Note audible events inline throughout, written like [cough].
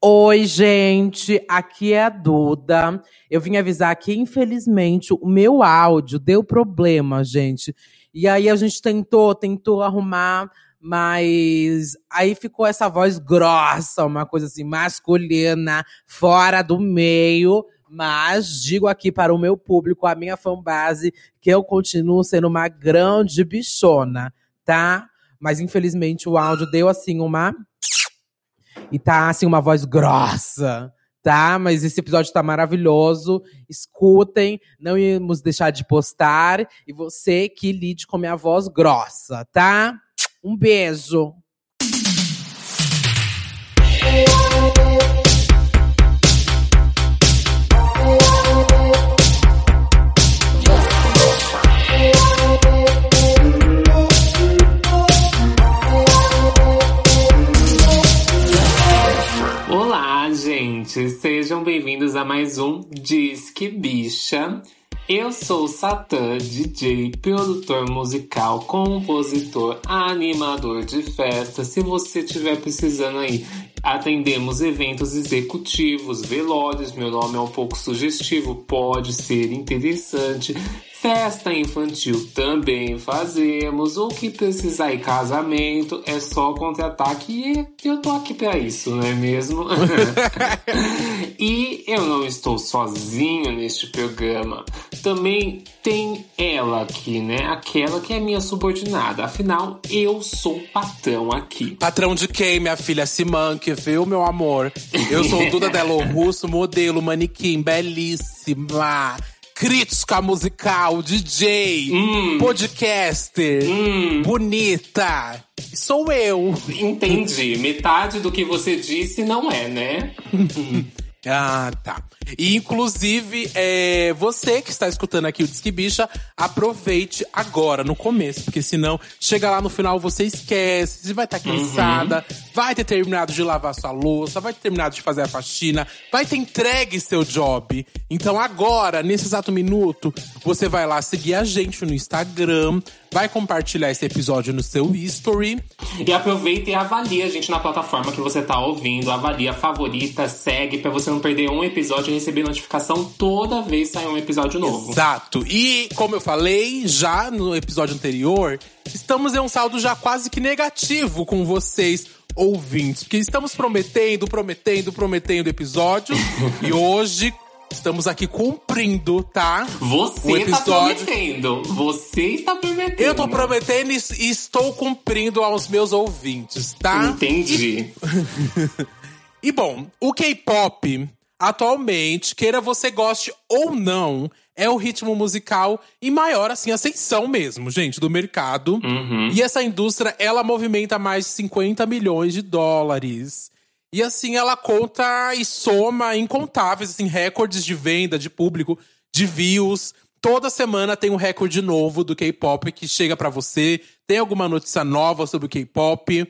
Oi, gente, aqui é a Duda. Eu vim avisar que, infelizmente, o meu áudio deu problema, gente. E aí a gente tentou, tentou arrumar, mas aí ficou essa voz grossa, uma coisa assim, masculina, fora do meio. Mas digo aqui para o meu público, a minha fanbase, que eu continuo sendo uma grande bichona, tá? Mas infelizmente o áudio deu assim uma e tá assim uma voz grossa, tá? Mas esse episódio tá maravilhoso. Escutem, não íamos deixar de postar e você que lide com minha voz grossa, tá? Um beijo. Sejam bem-vindos a mais um Disque Bicha. Eu sou Satã, DJ, produtor musical, compositor, animador de festa. Se você estiver precisando aí, atendemos eventos executivos, velórios. Meu nome é um pouco sugestivo, pode ser interessante. Festa infantil também fazemos. O que precisar em casamento é só contratar que eu tô aqui para isso, não é mesmo? [laughs] e eu não estou sozinho neste programa. Também tem ela aqui, né? Aquela que é minha subordinada. Afinal, eu sou patrão aqui. Patrão de quem, minha filha? Simanque, viu, meu amor? Eu sou Duda Delo [laughs] Russo, modelo, manequim, belíssima crítica musical, DJ, Hum. podcaster, Hum. bonita. Sou eu. Entendi. Metade do que você disse não é, né? [laughs] Ah, tá. E, inclusive, é, você que está escutando aqui o Disque Bicha, aproveite agora, no começo, porque senão chega lá no final você esquece, você vai estar cansada, vai ter terminado de lavar sua louça, vai ter terminado de fazer a faxina, vai ter entregue seu job. Então agora, nesse exato minuto, você vai lá seguir a gente no Instagram, vai compartilhar esse episódio no seu history. E aproveita e avalia a gente na plataforma que você tá ouvindo. Avalia, favorita, segue pra você não perder um episódio e receber notificação toda vez que sair um episódio novo. Exato. E, como eu falei já no episódio anterior, estamos em um saldo já quase que negativo com vocês, ouvintes. Porque estamos prometendo, prometendo, prometendo episódios. [laughs] e hoje estamos aqui cumprindo, tá? Você O tá prometendo. Você está prometendo. Eu tô prometendo e e estou cumprindo aos meus ouvintes, tá? Entendi. [laughs] E bom, o K-pop, atualmente, queira você goste ou não, é o ritmo musical em maior, assim, ascensão mesmo, gente, do mercado. Uhum. E essa indústria, ela movimenta mais de 50 milhões de dólares. E assim, ela conta e soma incontáveis, assim, recordes de venda, de público, de views. Toda semana tem um recorde novo do K-pop que chega pra você. Tem alguma notícia nova sobre o K-pop.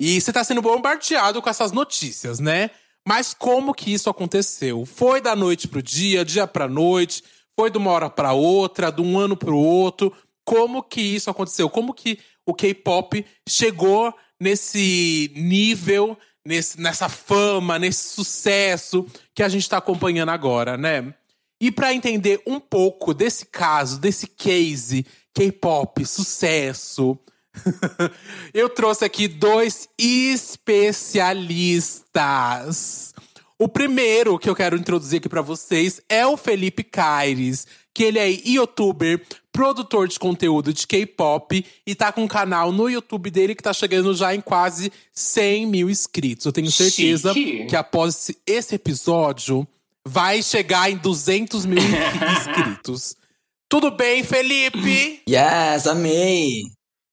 E você tá sendo bombardeado com essas notícias, né? Mas como que isso aconteceu? Foi da noite pro dia, dia pra noite? Foi de uma hora pra outra, de um ano pro outro? Como que isso aconteceu? Como que o K-pop chegou nesse nível, nesse, nessa fama, nesse sucesso que a gente tá acompanhando agora, né? E pra entender um pouco desse caso, desse case K-pop, sucesso, [laughs] eu trouxe aqui dois especialistas. O primeiro que eu quero introduzir aqui pra vocês é o Felipe Caires, que ele é youtuber, produtor de conteúdo de K-pop e tá com um canal no YouTube dele que tá chegando já em quase 100 mil inscritos. Eu tenho certeza Chique. que após esse- episódio vai chegar em 200 mil [laughs] inscritos. Tudo bem, Felipe? Yes, amei!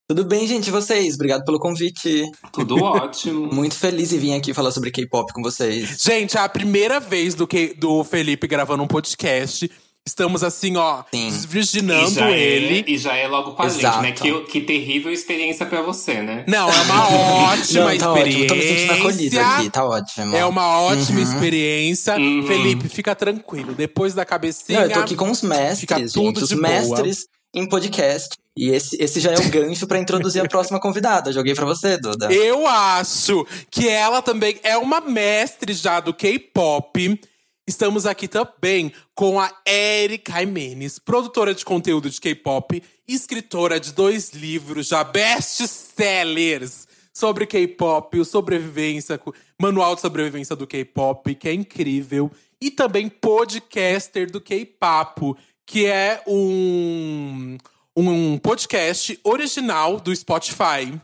Tudo bem, gente? E vocês? Obrigado pelo convite. Tudo [laughs] ótimo. Muito feliz em vir aqui falar sobre K-pop com vocês. Gente, é a primeira vez do, que, do Felipe gravando um podcast. Estamos assim, ó, Sim. Desvirginando ele. é, e já é logo com a gente, Exato. né? Que, que terrível experiência pra você, né? Não, é uma [laughs] ótima Não, tá ótimo. Tô me sentindo acolhido experiência. aqui, tá ótimo. É uma ótima Uhum. experiência. Uhum. Felipe, fica tranquilo. Depois da cabecinha. Não, eu tô aqui com os Fica mestres, tudo gente. Os de boa. mestres em podcast. E esse, esse já é o gancho para introduzir a [laughs] próxima convidada. Joguei para você, Duda. Eu acho que ela também é uma mestre já do K-pop. Estamos aqui também com a Erika Jimenez, produtora de conteúdo de K-pop, escritora de dois livros já best-sellers sobre K-pop, o sobrevivência, manual de sobrevivência do K-pop, que é incrível, e também podcaster do K-papo, que é um um podcast original do Spotify.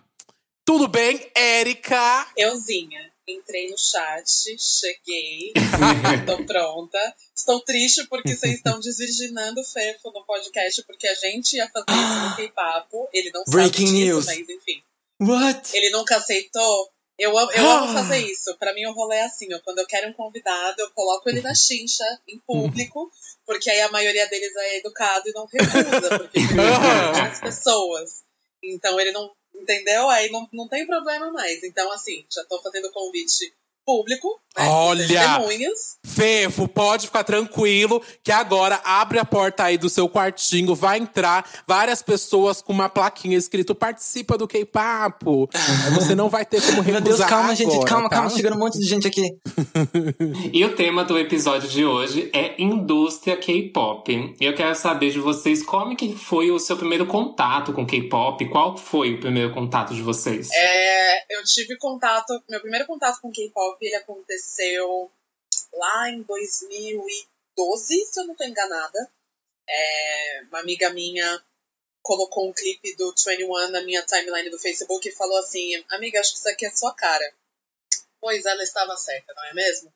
Tudo bem, Érica? Euzinha. Entrei no chat, cheguei, [laughs] tô pronta. Estou triste porque vocês estão desvirginando o Fefo no podcast, porque a gente ia fazer isso [gasps] no K-Papo. Ele não Breaking sabe disso, news. mas enfim. What? Ele nunca aceitou. Eu, amo- eu amo [gasps] fazer isso. Pra mim, o rolê é assim: ó, quando eu quero um convidado, eu coloco ele na chincha, em público, porque aí a maioria deles é educado e não recusa, porque [laughs] as pessoas. Então ele não. Entendeu? Aí não, não tem problema mais. Então, assim, já tô fazendo convite público. Né, Olha! Testemunhas. Fefo, pode ficar tranquilo que agora abre a porta aí do seu quartinho, vai entrar várias pessoas com uma plaquinha escrito participa do K-Papo. Você não vai ter como recusar [laughs] Meu Deus, calma, gente. agora, calma, tá? calma. Chegando um monte de gente aqui. [laughs] E o tema do episódio de hoje é indústria K-pop. Eu quero saber de vocês como que foi o seu primeiro contato com K-pop? Qual foi o primeiro contato de vocês? É, eu tive contato. Meu primeiro contato com K-pop ele aconteceu lá em 2012, se eu não tô enganada. É, uma amiga minha colocou um clipe do 21 na minha timeline do Facebook e falou assim: Amiga, acho que isso aqui é sua cara. Pois ela estava certa, não é mesmo?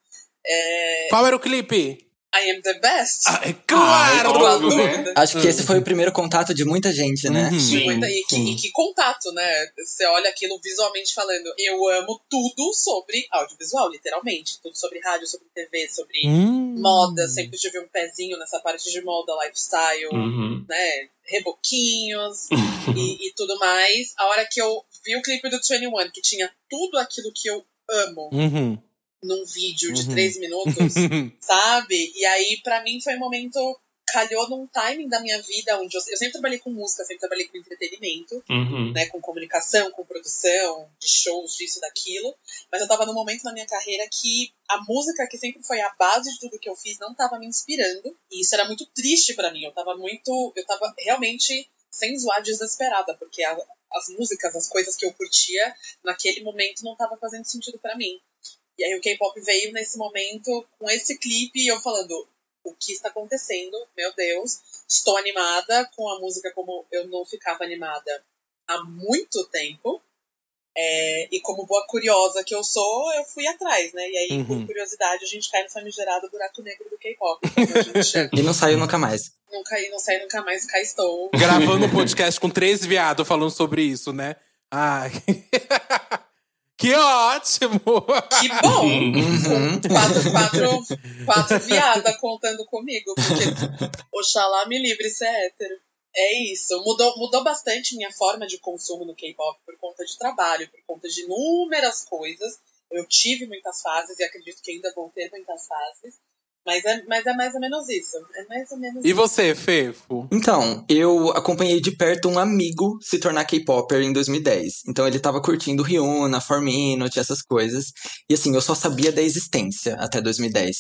É, Qual era o clipe? I am the best. Ah, é claro! Há óbvio, né? Acho que esse foi o primeiro contato de muita gente, né? Uhum. Sim, Muita- e, que, sim. e que contato, né? Você olha aquilo visualmente falando. Eu amo tudo sobre audiovisual, literalmente. Tudo sobre rádio, sobre TV, sobre Hum. moda. Sempre tive um pezinho nessa parte de moda, lifestyle, Uhum. né? Reboquinhos [laughs] e, e tudo mais. A hora que eu vi o clipe do 21, que tinha tudo aquilo que eu amo Uhum. Num vídeo de Uhum. três minutos, [laughs] sabe? E aí, pra mim, foi um momento. Calhou num timing da minha vida onde eu, eu sempre trabalhei com música, sempre trabalhei com entretenimento, Uhum. né? Com comunicação, com produção, de shows, disso, daquilo. Mas eu tava num momento na minha carreira que a música, que sempre foi a base de tudo que eu fiz, não tava me inspirando. E isso era muito triste pra mim. Eu tava muito. Eu tava realmente, sem zoar, desesperada, porque a- as músicas, as coisas que eu curtia naquele momento não tava fazendo sentido pra mim. E aí o K-pop veio nesse momento com esse clipe e eu falando o que está acontecendo, meu Deus. Estou animada com a música como eu não ficava animada há muito tempo. É, e como boa curiosa que eu sou, eu fui atrás, né? E aí, Uhum. por curiosidade, a gente cai no famigerado buraco negro do K-pop. [laughs] Então, gente [laughs] E não saiu nunca mais. não caí, não saí nunca mais, cá estou. Gravando um podcast com três viados falando sobre isso, né? Ai. [laughs] que ótimo! Que bom! Uhum. quatro, quatro, quatro viadas contando comigo, porque Oxalá me livre ser hétero. É isso. Mudou, mudou bastante minha forma de consumo no K-pop por conta de trabalho, por conta de inúmeras coisas. Eu tive muitas fases e acredito que ainda vou ter muitas fases. Mas é, mas é mais ou menos isso. É mais ou menos E isso. você, Fefo? Então, eu acompanhei de perto um amigo se tornar K-Popper em 2010. Então ele tava curtindo Ryuna, Four Minute, essas coisas. E assim, eu só sabia da existência até 2010.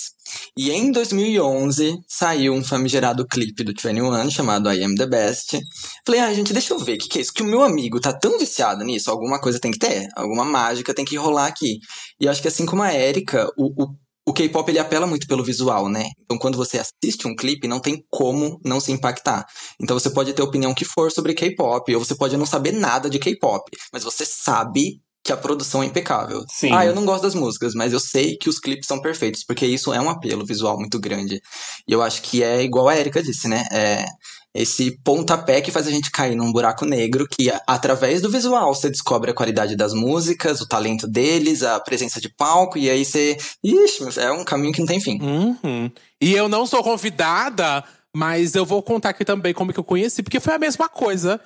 E em 2011 saiu um famigerado clipe do 21 chamado I Am The Best. Falei, ah, gente, deixa eu ver o que, que é isso. Que o meu amigo tá tão viciado nisso, alguma coisa tem que ter. Alguma mágica tem que rolar aqui. E eu acho que assim como a Erika, o, o o K-pop ele apela muito pelo visual, né? Então quando você assiste um clipe, não tem como não se impactar. Então você pode ter a opinião que for sobre K-pop, ou você pode não saber nada de K-pop, mas você sabe que a produção é impecável. Sim. Ah, eu não gosto das músicas, mas eu sei que os clipes são perfeitos, porque isso é um apelo visual muito grande. E eu acho que é igual a Erika disse, né? É esse pontapé que faz a gente cair num buraco negro que, através do visual, você descobre a qualidade das músicas, o talento deles, a presença de palco, e aí você. Ixi, é um caminho que não tem fim. Uhum. E eu não sou convidada, mas eu vou contar aqui também como que eu conheci, porque foi a mesma coisa.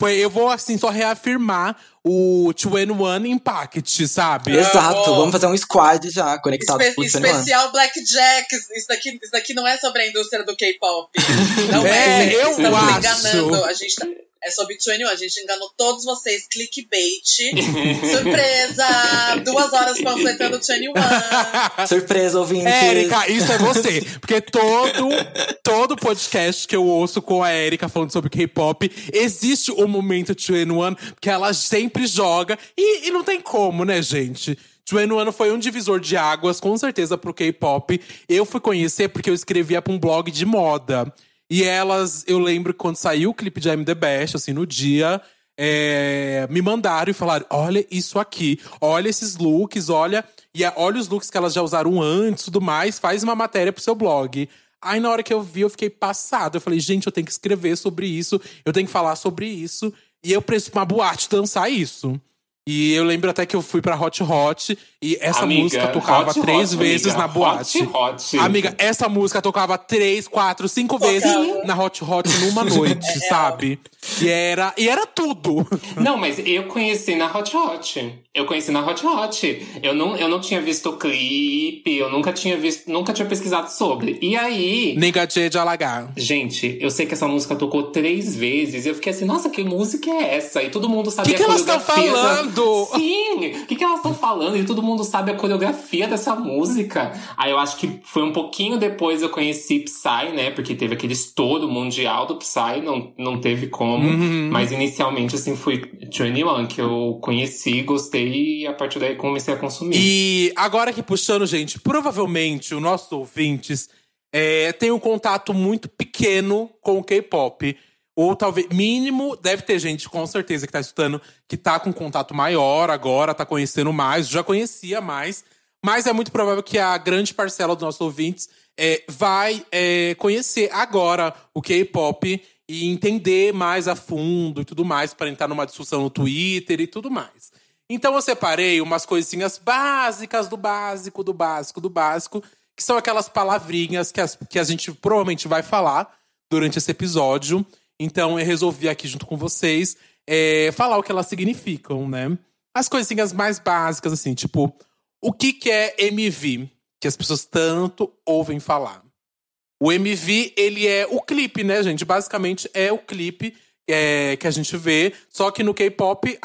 Foi, eu vou, assim, só reafirmar o 21 Impact, sabe? Exato, Amo. vamos fazer um squad já, conectado Espe com o 21. especial Blackjack. Isso daqui, isso daqui não é sobre a indústria do K-pop. [laughs] Não É, é. gente. eu Estamos acho. enganando. A gente tá, é sobre 21, a gente enganou todos vocês. Clickbait. [laughs] Surpresa! Duas horas panfletando 21. [laughs] Surpresa, ouvintes! Érica, isso é você. Porque todo, todo podcast que eu ouço com a Érica falando sobre K-pop, existe o momento 21, porque ela sempre joga. E, e não tem como, né, gente? 21 foi um divisor de águas, com certeza, pro K-pop. Eu fui conhecer porque eu escrevia pra um blog de moda. E elas, eu lembro quando saiu o clipe de I'm The Best, assim, no dia, é, me mandaram e falaram: olha isso aqui, olha esses looks, olha. E é, olha os looks que elas já usaram antes tudo mais, faz uma matéria pro seu blog. Aí na hora que eu vi, eu fiquei passado. Eu falei, gente, eu tenho que escrever sobre isso, eu tenho que falar sobre isso. E eu preciso pra uma boate dançar isso. E eu lembro até que eu fui pra Hot Hot e essa Amiga, música tocava Hot três Hot, vezes amiga, na boate. Hot Hot. Amiga, essa música tocava três, quatro, cinco vezes na Hot Hot numa [laughs] noite, sabe? E era, e era tudo. [laughs] Não, mas eu conheci na Hot Hot. Eu conheci na Hot Hot. Eu não, eu não tinha visto o clipe, eu nunca tinha visto, nunca tinha pesquisado sobre. E aí, Negatia de alagar. gente, eu sei que essa música tocou três vezes. E eu fiquei assim, nossa, que música é essa? E todo mundo sabia Que que a elas tão coreografia. Falando? Sim! O que, que elas estão falando? E todo mundo sabe a coreografia dessa música. Aí eu acho que foi um pouquinho depois eu conheci Psy, né? Porque teve aquele estouro mundial do Psy, não, não teve como. Uhum. Mas inicialmente, assim, foi 21 que eu conheci, gostei e a partir daí comecei a consumir. E agora que puxando, gente, provavelmente os nossos ouvintes é, têm um contato muito pequeno com o K-pop. Ou talvez, mínimo, deve ter gente com certeza que tá escutando que tá com contato maior agora, tá conhecendo mais, já conhecia mais. Mas é muito provável que a grande parcela dos nossos ouvintes é, vai é, conhecer agora o K-pop e entender mais a fundo e tudo mais, para entrar numa discussão no Twitter e tudo mais. Então eu separei umas coisinhas básicas do básico, do básico, do básico, que são aquelas palavrinhas que, as- que a gente provavelmente vai falar durante esse episódio. Então eu resolvi aqui junto com vocês é, falar o que elas significam, né? As coisinhas mais básicas, assim, tipo, o que, que é MV? Que as pessoas tanto ouvem falar. O MV, ele é o clipe, né, gente? Basicamente é o clipe é, que a gente vê. Só que no K-pop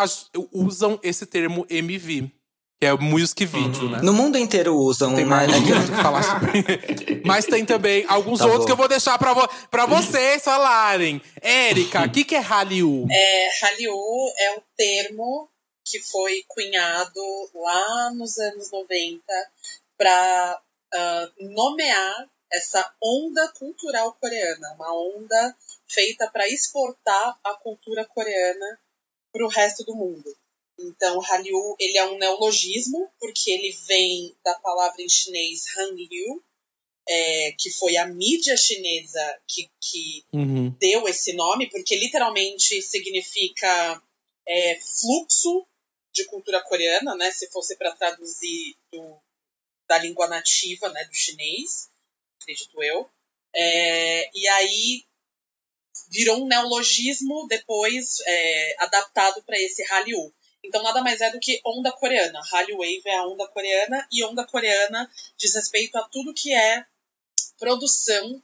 usam esse termo MV, que é o music video, né? No mundo inteiro usam, Tem mas mais [laughs] o que falar sobre. Mas tem também alguns Tá outros bom. que eu vou deixar pra, vo pra vocês falarem. Érica, [laughs] o que, que é Hallyu? É, Hallyu é o termo que foi cunhado lá nos anos 90 para nomear essa onda cultural coreana, uma onda feita para exportar a cultura coreana para o resto do mundo. Então, Hallyu ele é um neologismo porque ele vem da palavra em chinês Hangyu, é, que foi a mídia chinesa que, que Uhum. deu esse nome, porque literalmente significa é, fluxo de cultura coreana, né? Se fosse para traduzir do- da língua nativa, né? Do chinês, acredito eu. É, e aí virou um neologismo depois é, adaptado para esse Hallyu. Então nada mais é do que onda coreana. Hallyu Wave é a onda coreana e onda coreana diz respeito a tudo que é produção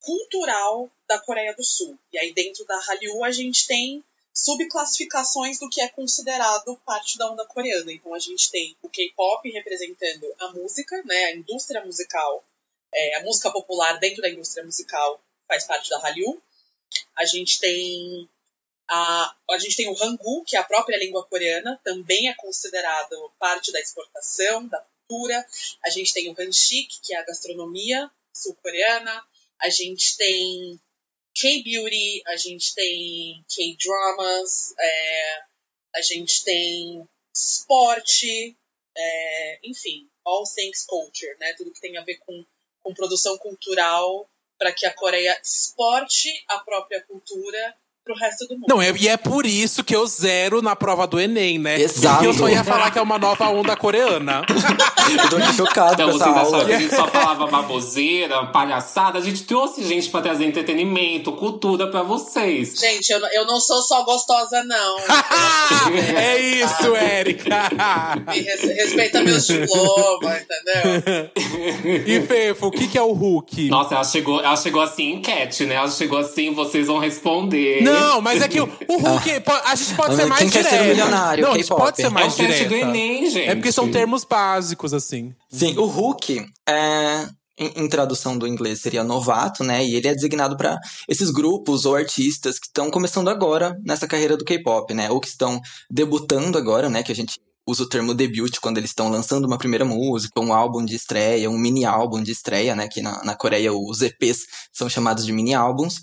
cultural da Coreia do Sul. E aí dentro da Hallyu a gente tem subclassificações do que é considerado parte da onda coreana. Então a gente tem o K-pop representando a música, né, a indústria musical, é, a música popular dentro da indústria musical faz parte da Hallyu. A gente tem a, a gente tem o Hangul, que é a própria língua coreana, também é considerado parte da exportação, da cultura. A gente tem o Hanshik, que é a gastronomia sul-coreana. A gente tem K-beauty, a gente tem K-dramas, é, a gente tem esporte, é, enfim, all things culture, né? Tudo que tem a ver com, com produção cultural para que a Coreia exporte a própria cultura pro resto do mundo. Não, é, e é por isso que eu zero na prova do Enem, né? Exato. Porque eu só ia falar que é uma nova onda coreana. Eu tô aqui chocado Então, com essa aula. acharam que a gente só falava baboseira, palhaçada? A gente trouxe gente pra trazer entretenimento, cultura pra vocês. Gente, eu, não- eu não sou só gostosa, não. [laughs] é isso, Érica! Respeita meus diplomas, entendeu? E Fefo, o que, que é o Hulk? Nossa, ela chegou, ela chegou assim enquete, né? Ela chegou assim, vocês vão responder. Não, mas é que o, o Hulk, po- a gente pode Ah, ser mais direto. ser milionário? Não, a gente pode ser É mais teste direto. do Enem, gente. É porque são termos básicos, assim. Sim, o Hulk é. Em, em tradução do inglês seria novato, né? E ele é designado para esses grupos ou artistas que estão começando agora nessa carreira do K-pop, né? Ou que estão debutando agora, né? Que a gente usa o termo debut quando eles estão lançando uma primeira música, um álbum de estreia, um mini álbum de estreia, né? Que na, na Coreia os EPs são chamados de mini álbuns.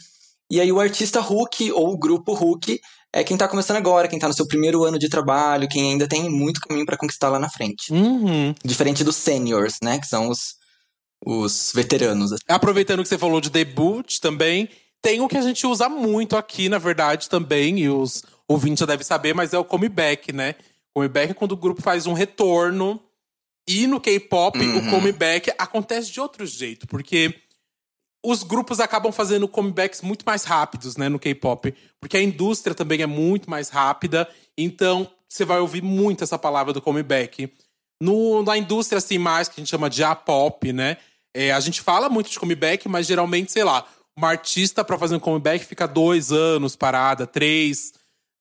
E aí o artista Hulk ou o grupo Hulk é quem tá começando agora, quem tá no seu primeiro ano de trabalho, quem ainda tem muito caminho para conquistar lá na frente. Uhum. Diferente dos seniors, né? Que são os, os veteranos. assim. Aproveitando que você falou de debut também, tem o que a gente usa muito aqui, na verdade, também, e os ouvintes já devem saber, mas é o comeback, né? Comeback é quando o grupo faz um retorno. E no K-pop, Uhum. o comeback acontece de outro jeito, porque os grupos acabam fazendo comebacks muito mais rápidos, né, no K-pop. Porque a indústria também é muito mais rápida. Então, você vai ouvir muito essa palavra do comeback. No, na indústria, assim, mais, que a gente chama de A-pop, né? é, a gente fala muito de comeback, mas geralmente, sei lá, uma artista pra fazer um comeback fica dois anos parada, três.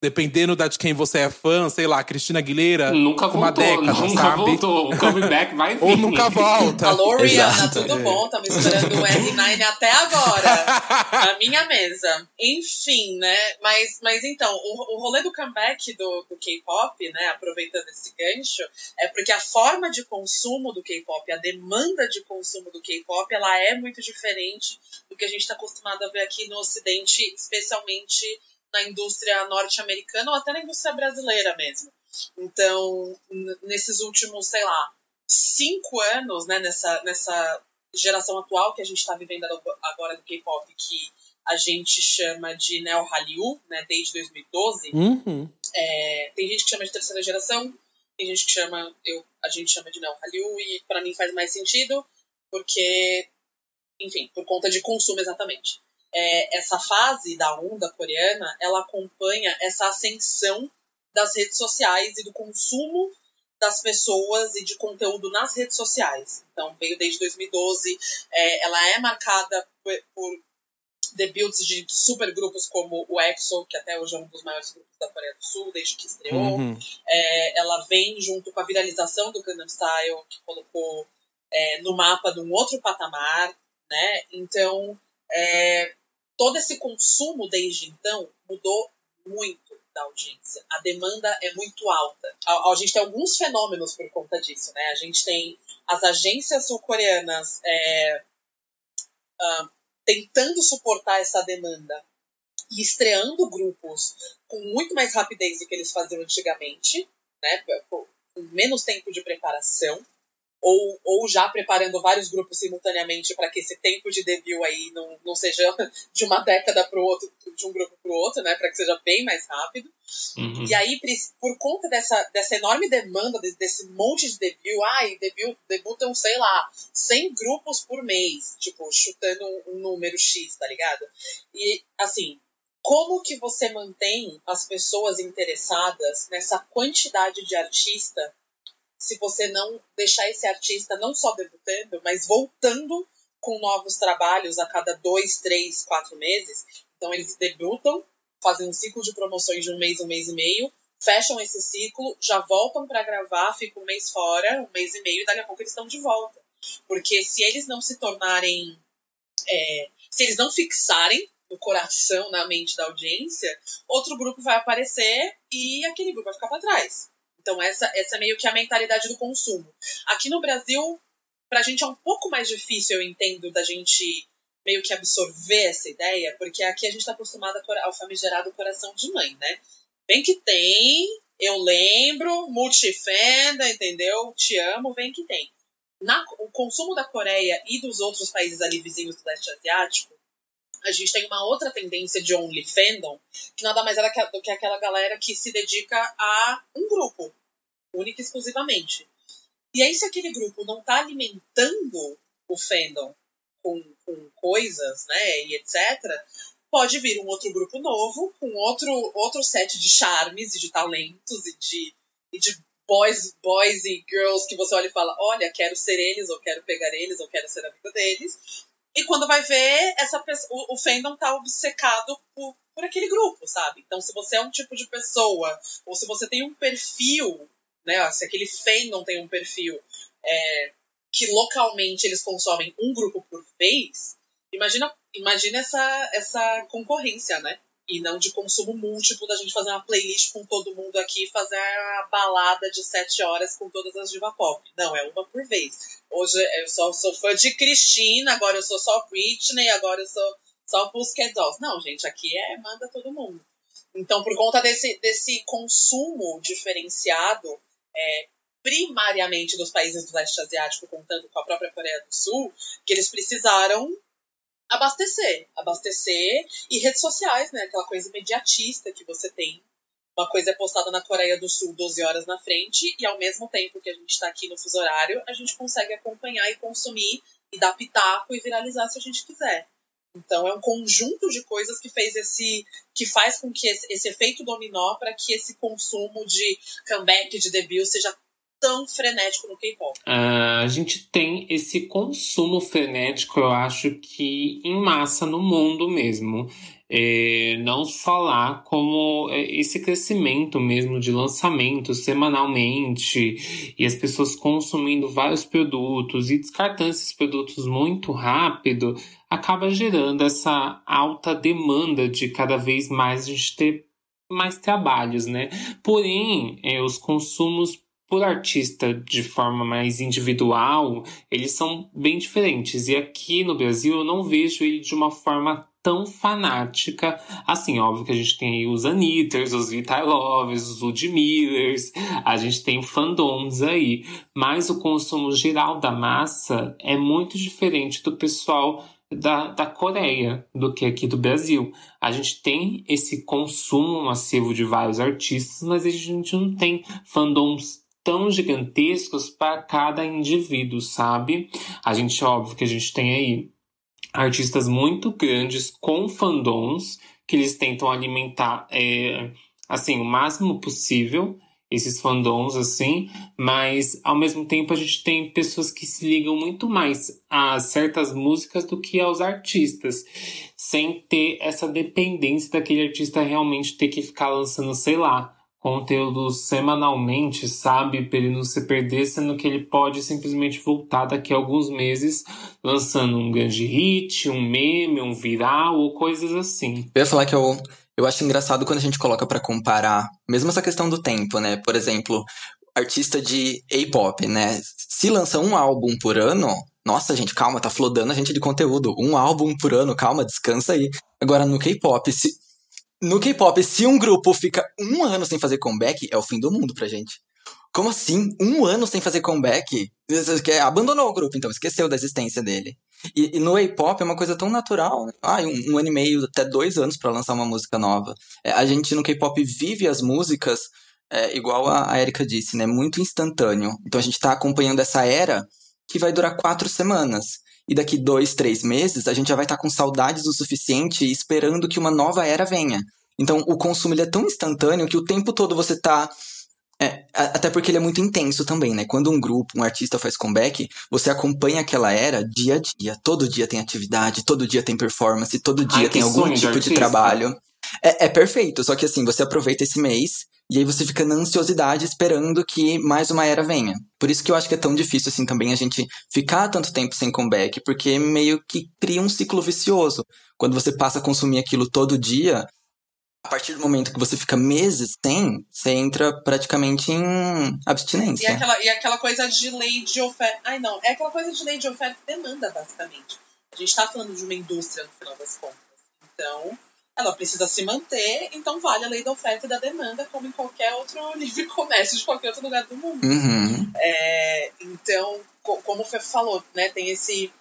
Dependendo da de quem você é fã, sei lá, Cristina Aguilera, Nunca uma voltou, década, nunca sabe? voltou. O comeback vai vir. Ou nunca volta. Alô, Rihanna, tudo bom? Estamos esperando o R9 até agora. [laughs] na minha mesa. Enfim, né? Mas, mas então, o, o rolê do comeback do, do K-pop, né? Aproveitando esse gancho, é porque a forma de consumo do K-pop, a demanda de consumo do K-pop, ela é muito diferente do que a gente está acostumado a ver aqui no Ocidente, especialmente na indústria norte-americana ou até na indústria brasileira mesmo. Então, nesses últimos, sei lá, cinco anos, né, nessa, nessa geração atual que a gente está vivendo agora do K-pop, que a gente chama de Neo Hallyu, né, desde 2012. Uhum. É, tem gente que chama de terceira geração, tem gente que chama, eu, a gente chama de Neo Hallyu, e para mim faz mais sentido, porque, enfim, por conta de consumo exatamente. É, essa fase da onda coreana, ela acompanha essa ascensão das redes sociais e do consumo das pessoas e de conteúdo nas redes sociais. Então, veio desde 2012. É, ela é marcada por, por debuts de supergrupos como o EXO, que até hoje é um dos maiores grupos da Coreia do Sul, desde que estreou. Uhum. É, ela vem junto com a viralização do Gangnam Style, que colocou é, no mapa de um outro patamar, né? Então, é, todo esse consumo desde então mudou muito da audiência. A demanda é muito alta. A, a gente tem alguns fenômenos por conta disso, né? A gente tem as agências sul-coreanas é, ah, tentando suportar essa demanda e estreando grupos com muito mais rapidez do que eles faziam antigamente, né? Com menos tempo de preparação. Ou, ou já preparando vários grupos simultaneamente para que esse tempo de debut aí não, não seja [laughs] de uma década para o outro, de um grupo para o outro, né? Para que seja bem mais rápido. Uhum. E aí, por conta dessa, dessa enorme demanda, de- desse monte de debut, ai, debut, debutam, sei lá, 100 grupos por mês, tipo, chutando um número X, tá ligado? E, assim, como que você mantém as pessoas interessadas nessa quantidade de artista se você não deixar esse artista não só debutando, mas voltando com novos trabalhos a cada dois, três, quatro meses? Então, eles debutam, fazem um ciclo de promoções de um mês, um mês e meio, fecham esse ciclo, já voltam para gravar, ficam um mês fora, um mês e meio, e daqui a pouco eles estão de volta. Porque se eles não se tornarem. é, se eles não fixarem no coração, na mente da audiência, outro grupo vai aparecer e aquele grupo vai ficar para trás. Então, essa, essa é meio que a mentalidade do consumo. Aqui no Brasil, pra gente é um pouco mais difícil, eu entendo, da gente meio que absorver essa ideia, porque aqui a gente está acostumado ao famigerado coração de mãe, né? Vem que tem, eu lembro, multifenda, entendeu? Te amo, vem que tem. Na, o consumo da Coreia e dos outros países ali vizinhos do leste asiático, a gente tem uma outra tendência de only fandom, que nada mais era do que aquela galera que se dedica a um grupo, única e exclusivamente. E aí, se aquele grupo não está alimentando o fandom com, com coisas, né, e etc., pode vir um outro grupo novo, com outro, outro set de charmes e de talentos e de, e de boys, boys e girls que você olha e fala: olha, quero ser eles, ou quero pegar eles, ou quero ser amigo deles. E quando vai ver, essa o, o fandom tá obcecado por, por aquele grupo, sabe? Então, se você é um tipo de pessoa, ou se você tem um perfil, né? Se aquele fandom tem um perfil é, que localmente eles consomem um grupo por vez, imagina, imagina essa, essa concorrência, né? E não de consumo múltiplo da gente fazer uma playlist com todo mundo aqui e fazer a balada de sete horas com todas as diva pop. Não, é uma por vez. Hoje eu só sou fã de Cristina, agora eu sou só Britney, agora eu sou só Pussycat Dolls. Não, gente, aqui é manda todo mundo. Então, por conta desse, desse consumo diferenciado, é, primariamente dos países do leste asiático, contando com a própria Coreia do Sul, que eles precisaram abastecer. Abastecer e redes sociais, né? Aquela coisa imediatista que você tem. Uma coisa é postada na Coreia do Sul 12 horas na frente, e ao mesmo tempo que a gente está aqui no fuso horário, a gente consegue acompanhar e consumir e dar pitaco e viralizar se a gente quiser. Então é um conjunto de coisas que fez esse. que faz com que esse, esse efeito dominó para que esse consumo de comeback, de debut, seja tão frenético no K-pop? Uh, a gente tem esse consumo frenético, eu acho que em massa no mundo mesmo. É, não só lá, como é, esse crescimento mesmo de lançamentos semanalmente e as pessoas consumindo vários produtos e descartando esses produtos muito rápido, acaba gerando essa alta demanda de cada vez mais a gente ter mais trabalhos, né? Porém, é, os consumos por artista de forma mais individual, eles são bem diferentes. E aqui no Brasil eu não vejo ele de uma forma tão fanática. Assim, óbvio que a gente tem aí os Anitters, os Vitalovs, os Ludmillers, a gente tem fandoms aí. Mas o consumo geral da massa é muito diferente do pessoal da, da Coreia do que aqui do Brasil. A gente tem esse consumo massivo de vários artistas, mas a gente não tem fandoms tão gigantescos para cada indivíduo, sabe? A gente, óbvio que a gente tem aí artistas muito grandes com fandoms que eles tentam alimentar, é, assim, o máximo possível esses fandoms, assim, mas ao mesmo tempo a gente tem pessoas que se ligam muito mais a certas músicas do que aos artistas, sem ter essa dependência daquele artista realmente ter que ficar lançando, sei lá, conteúdo semanalmente, sabe? Para ele não se perder, sendo que ele pode simplesmente voltar daqui a alguns meses lançando um grande hit, um meme, um viral ou coisas assim. Eu ia falar que eu, eu acho engraçado quando a gente coloca para comparar, mesmo essa questão do tempo, né? Por exemplo, artista de A-pop, né? Se lança um álbum por ano, nossa, gente, calma, tá flodando a gente de conteúdo. Um álbum por ano, calma, descansa aí. Agora, no K-pop, se, no K-pop, se um grupo fica um ano sem fazer comeback, é o fim do mundo pra gente. Como assim? Um ano sem fazer comeback? Abandonou o grupo, então, esqueceu da existência dele. E, e no K-pop é uma coisa tão natural. Né? Ah, um, um, ano e meio, até dois anos para lançar uma música nova. É, a gente no K-pop vive as músicas, é, igual a, a Erika disse, né? Muito instantâneo. Então a gente tá acompanhando essa era que vai durar quatro semanas e daqui dois, três meses a gente já vai estar tá com saudades o suficiente esperando que uma nova era venha. Então o consumo ele é tão instantâneo que o tempo todo você está é, até porque ele é muito intenso também, né? Quando um grupo, um artista faz comeback, você acompanha aquela era dia a dia. Todo dia tem atividade, todo dia tem performance, todo dia Ai, tem algum tipo de, de trabalho. É, é, perfeito, só que assim, você aproveita esse mês e aí você fica na ansiosidade esperando que mais uma era venha. Por isso que eu acho que é tão difícil assim também a gente ficar tanto tempo sem comeback, porque meio que cria um ciclo vicioso. Quando você passa a consumir aquilo todo dia, a partir do momento que você fica meses sem, você entra praticamente em abstinência. E aquela, e aquela coisa de lei de oferta. Ai, não, é aquela coisa de lei de oferta e demanda, basicamente. A gente está falando de uma indústria, no final das contas. Então, ela precisa se manter, então vale a lei da oferta e da demanda, como em qualquer outro [laughs] livre comércio de qualquer outro lugar do mundo. Uhum. É, então, como o Fefo falou, né, tem esse.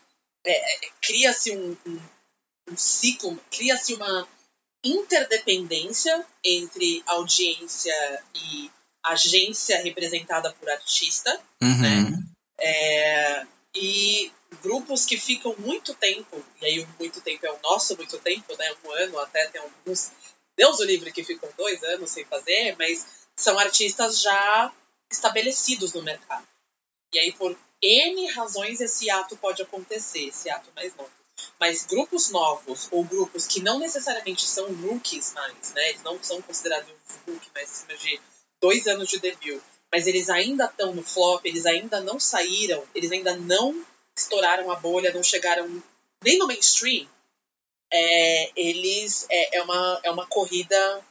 É, Cria-se um, um, um ciclo, cria-se uma interdependência entre audiência e agência representada por artista, Uhum. né? É, e grupos que ficam muito tempo, e aí muito tempo é o nosso muito tempo, né? Um ano, até tem alguns, Deus o livre, que ficam dois anos sem fazer, mas são artistas já estabelecidos no mercado. E aí, por N razões, esse ato pode acontecer, esse ato mais novo. Mas grupos novos, ou grupos que não necessariamente são rookies mais, né? Eles não são considerados rookie, mas acima de dois anos de debut. Mas eles ainda estão no flop, eles ainda não saíram, eles ainda não estouraram a bolha, não chegaram nem no mainstream. É, eles é, é, uma, é uma corrida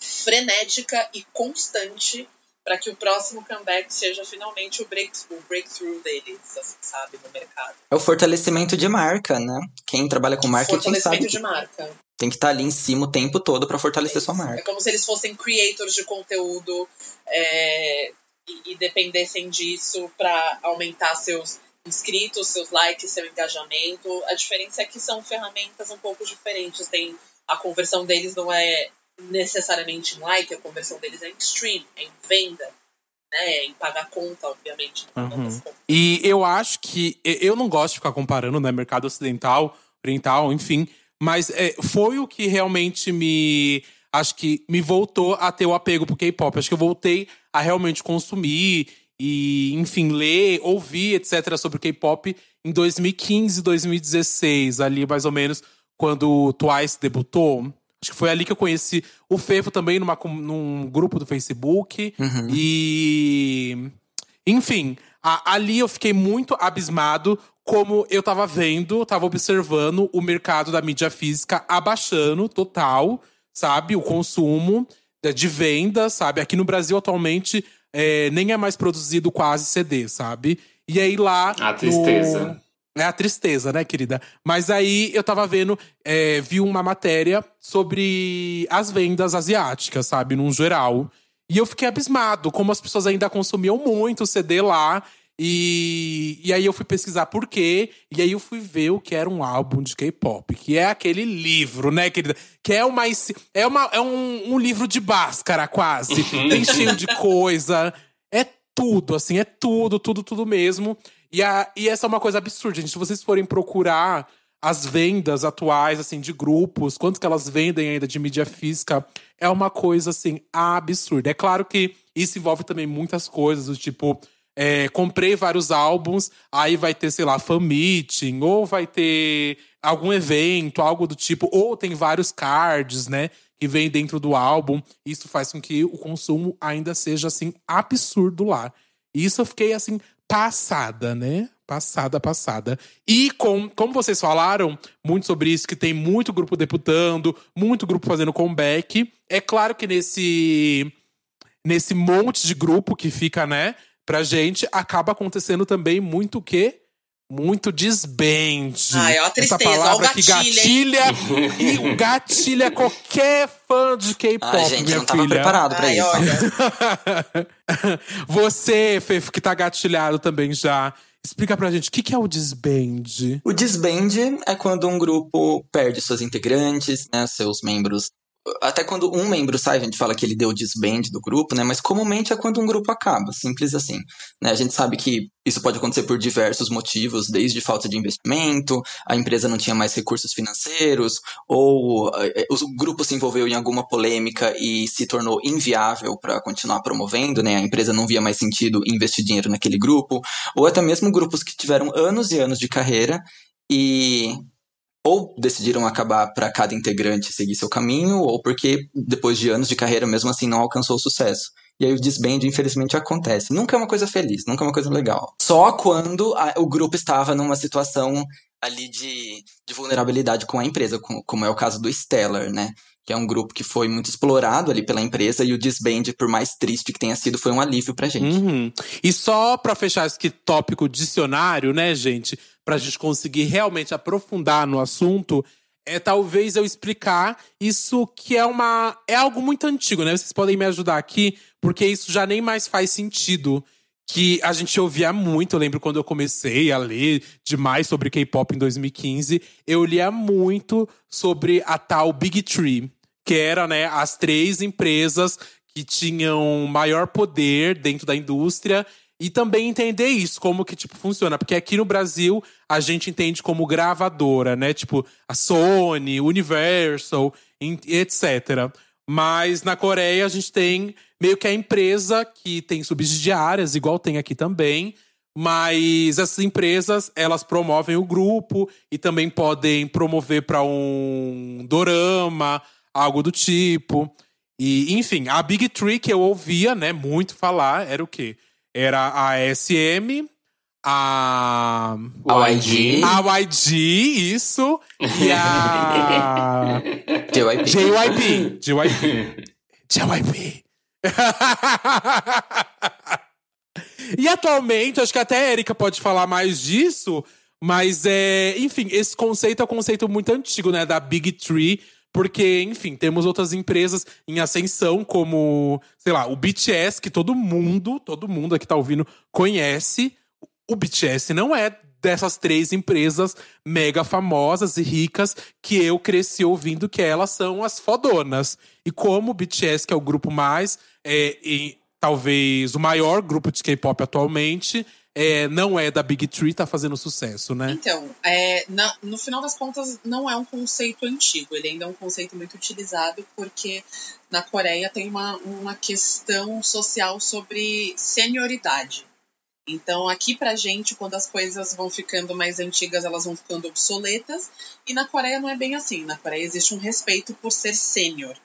frenética e constante para que o próximo comeback seja finalmente o, break, o breakthrough deles, assim, sabe, no mercado. É o fortalecimento de marca, né? Quem trabalha com marketing Fortalecimento sabe de que marca. Tem que estar ali em cima o tempo todo para fortalecer sua É marca. como se eles fossem creators de conteúdo é, e, e dependessem disso para aumentar seus inscritos, seus likes, seu engajamento. A diferença é que são ferramentas um pouco diferentes. Tem, a conversão deles não é necessariamente em like, a conversão deles é em stream, é em venda, né? É em pagar conta, obviamente. das Uhum. contas. E eu acho que. Eu não gosto de ficar comparando, né? Mercado ocidental, oriental, enfim. Mas é, foi o que realmente me. Acho que me voltou a ter o apego pro K-pop. Acho que eu voltei a realmente consumir e, enfim, ler, ouvir, etc., sobre o K-pop em 2015, 2016, ali mais ou menos, quando o Twice debutou. Acho que foi ali que eu conheci o Fefo também numa, num grupo do Facebook. Uhum. E. Enfim, a- ali eu fiquei muito abismado como eu tava vendo, tava observando o mercado da mídia física abaixando total, sabe? O consumo de- venda, sabe? Aqui no Brasil atualmente é, nem é mais produzido quase CD, sabe? E aí lá. A tristeza. no- É a tristeza, né, querida? Mas aí eu tava vendo, é, vi uma matéria sobre as vendas asiáticas, sabe? Num geral. E eu fiquei abismado, como as pessoas ainda consumiam muito CD lá. E, e aí eu fui pesquisar por quê. E aí eu fui ver o que era um álbum de K-pop. Que é aquele livro, né, querida? Que é uma. É, uma, é um, um livro de Bhaskara, quase. Tem cheio de coisa. É tudo, assim, é tudo, tudo, tudo mesmo. E, a, e essa é uma coisa absurda, gente. Se vocês forem procurar as vendas atuais, assim, de grupos, quanto que elas vendem ainda de mídia física, é uma coisa, assim, absurda. É claro que isso envolve também muitas coisas, do tipo, é, comprei vários álbuns, aí vai ter, sei lá, fan meeting, ou vai ter algum evento, algo do tipo, ou tem vários cards, né, que vem dentro do álbum. Isso faz com que o consumo ainda seja, assim, absurdo lá. Isso eu fiquei, assim, passada, né? Passada, passada. E com, como vocês falaram muito sobre isso, que tem muito grupo deputando, muito grupo fazendo comeback. É claro que nesse, nesse monte de grupo que fica, né, pra gente, acaba acontecendo também muito o quê? Muito desbande. Ai, ó a Essa tristeza, palavra ó o que gatilho, gatilha [laughs] e gatilha qualquer fã de K-pop, Ah, gente, minha não tava filha. preparado pra Ai, isso. olha. [laughs] Você, Fefo, que tá gatilhado também já. Explica pra gente, o que, que é o desband? O disband é quando um grupo perde suas integrantes, né, seus membros. Até quando um membro sai, a gente fala que ele deu disband do grupo, né? Mas comumente é quando um grupo acaba, simples assim. Né? A gente sabe que isso pode acontecer por diversos motivos, desde falta de investimento, a empresa não tinha mais recursos financeiros, ou eh, o grupo se envolveu em alguma polêmica e se tornou inviável para continuar promovendo, né? A empresa não via mais sentido investir dinheiro naquele grupo, ou até mesmo grupos que tiveram anos e anos de carreira e ou decidiram acabar para cada integrante seguir seu caminho, ou porque depois de anos de carreira mesmo assim não alcançou o sucesso. E aí o desband, infelizmente, acontece. Nunca é uma coisa feliz, nunca é uma coisa legal. Só quando a- o grupo estava numa situação ali de, de vulnerabilidade com a empresa, com- como é o caso do Stellar, né? Que é um grupo que foi muito explorado ali pela empresa e o disband, por mais triste que tenha sido, foi um alívio pra gente. Uhum. E só pra fechar esse tópico dicionário, né, gente? Pra gente conseguir realmente aprofundar no assunto, é talvez eu explicar isso que é uma. É algo muito antigo, né? Vocês podem me ajudar aqui, porque isso já nem mais faz sentido. que a gente ouvia muito. Eu lembro quando eu comecei a ler demais sobre K-pop em 2015, eu lia muito sobre a tal Big Tree, que era, né, as três empresas que tinham maior poder dentro da indústria e também entender isso, como que, tipo, funciona. Porque aqui no Brasil, a gente entende como gravadora, né? Tipo, a Sony, Universal, etc. Mas na Coreia, a gente tem meio que a empresa que tem subsidiárias, igual tem aqui também. Mas essas empresas, elas promovem o grupo e também podem promover para um dorama, algo do tipo. E, enfim, a Big Tree que eu ouvia, né, muito falar, era o quê? Era a SM, a. A YG. A YG, isso. E a. [laughs] JYP. JYP. JYP. JYP. [laughs] e atualmente, acho que até a Erika pode falar mais disso, mas é. Enfim, esse conceito é um conceito muito antigo, né? Da Big Tree. Porque, enfim, temos outras empresas em ascensão, como, sei lá, o BTS, que todo mundo, todo mundo aqui tá ouvindo, conhece. O BTS não é dessas três empresas mega famosas e ricas que eu cresci ouvindo que elas são as fodonas. E como o BTS, que é o grupo mais, é, e, talvez o maior grupo de K-pop atualmente, é, não é da Big Tree, tá fazendo sucesso, né? Então, é, na, no final das contas, não é um conceito antigo, ele ainda é um conceito muito utilizado, porque na Coreia tem uma, uma questão social sobre senioridade. Então, aqui pra gente, quando as coisas vão ficando mais antigas, elas vão ficando obsoletas. E na Coreia não é bem assim. Na Coreia existe um respeito por ser sênior.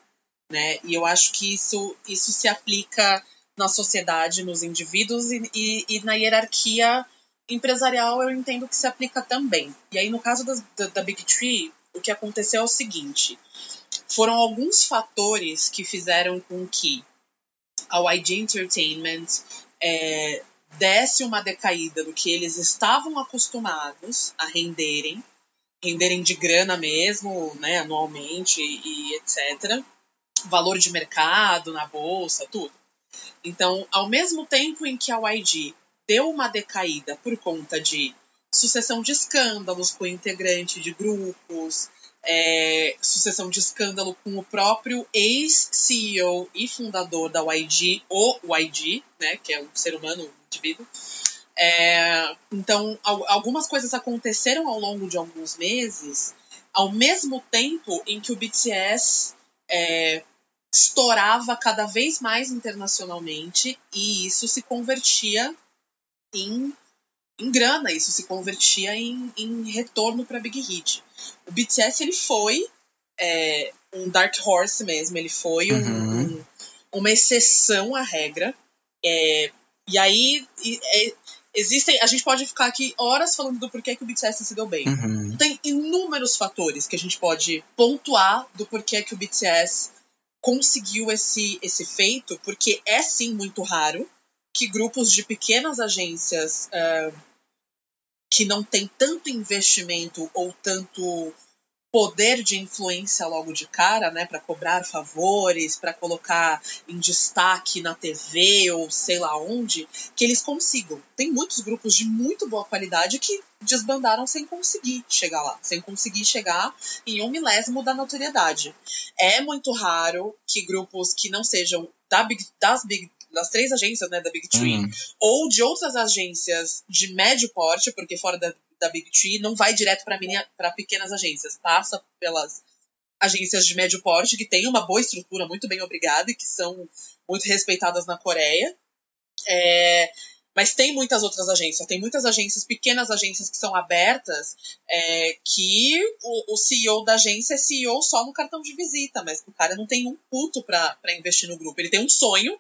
Né? E eu acho que isso, isso se aplica na sociedade, nos indivíduos e, e, e, na hierarquia empresarial eu entendo que se aplica também. E aí, no caso da, da, da Big Tree, o que aconteceu é o seguinte: foram alguns fatores que fizeram com que a YG Entertainment é, desse uma decaída do que eles estavam acostumados a renderem, renderem de grana mesmo, né, anualmente e, e etc. Valor de mercado na bolsa, tudo. Então, ao mesmo tempo em que a YG deu uma decaída por conta de sucessão de escândalos com integrante de grupos, é, sucessão de escândalo com o próprio ex-CEO e fundador da YG, o YG, né, que é um ser humano, um indivíduo. É, então, algumas coisas aconteceram ao longo de alguns meses, ao mesmo tempo em que o BTS é, estourava cada vez mais internacionalmente e isso se convertia em, em grana, isso se convertia em, em retorno para Big Hit. O BTS ele foi é, um dark horse mesmo, ele foi um, uhum. um, uma exceção à regra. É, e aí é, existem, a gente pode ficar aqui horas falando do porquê que o BTS se deu bem. Uhum. Tem inúmeros fatores que a gente pode pontuar do porquê que o BTS conseguiu esse, esse feito, porque é sim muito raro que grupos de pequenas agências uh, que não têm tanto investimento ou tanto poder de influência logo de cara, né, para cobrar favores, para colocar em destaque na TV ou sei lá onde, que eles consigam. Tem muitos grupos de muito boa qualidade que desbandaram sem conseguir chegar lá, sem conseguir chegar em um milésimo da notoriedade. É muito raro que grupos que não sejam da big, das big das três agências, né, da Big Tree, uhum. ou de outras agências de médio porte, porque fora da, da Big Tree não vai direto para pequenas agências, passa pelas agências de médio porte que têm uma boa estrutura, muito bem obrigada e que são muito respeitadas na Coreia. É, mas tem muitas outras agências, tem muitas agências, pequenas agências que são abertas, é, que o, o, CEO da agência é CEO só no cartão de visita, mas o cara não tem um puto pra investir no grupo. Ele tem um sonho,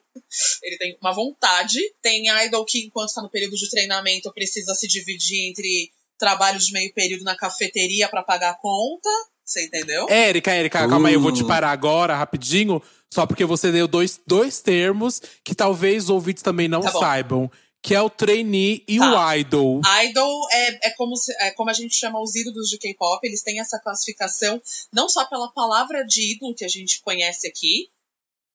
ele tem uma vontade, tem idol que, enquanto está no período de treinamento, precisa se dividir entre trabalhos de meio período na cafeteria para pagar a conta. Você entendeu? Érica, Érica, uh. calma aí, eu vou te uh. parar agora, rapidinho, só porque você deu dois, dois termos que talvez os ouvintes também não tá saibam que é o trainee e tá. o idol. Idol é, é, como se, é como a gente chama os ídolos de K-pop, eles têm essa classificação não só pela palavra de ídolo que a gente conhece aqui,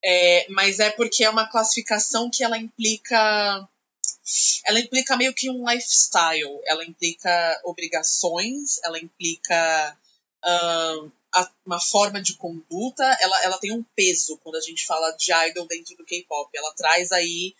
é, mas é porque é uma classificação que ela implica ela implica meio que um lifestyle. Ela implica obrigações, ela implica uh, uma forma de conduta. Ela, ela tem um peso quando a gente fala de idol dentro do K-pop. Ela traz aí.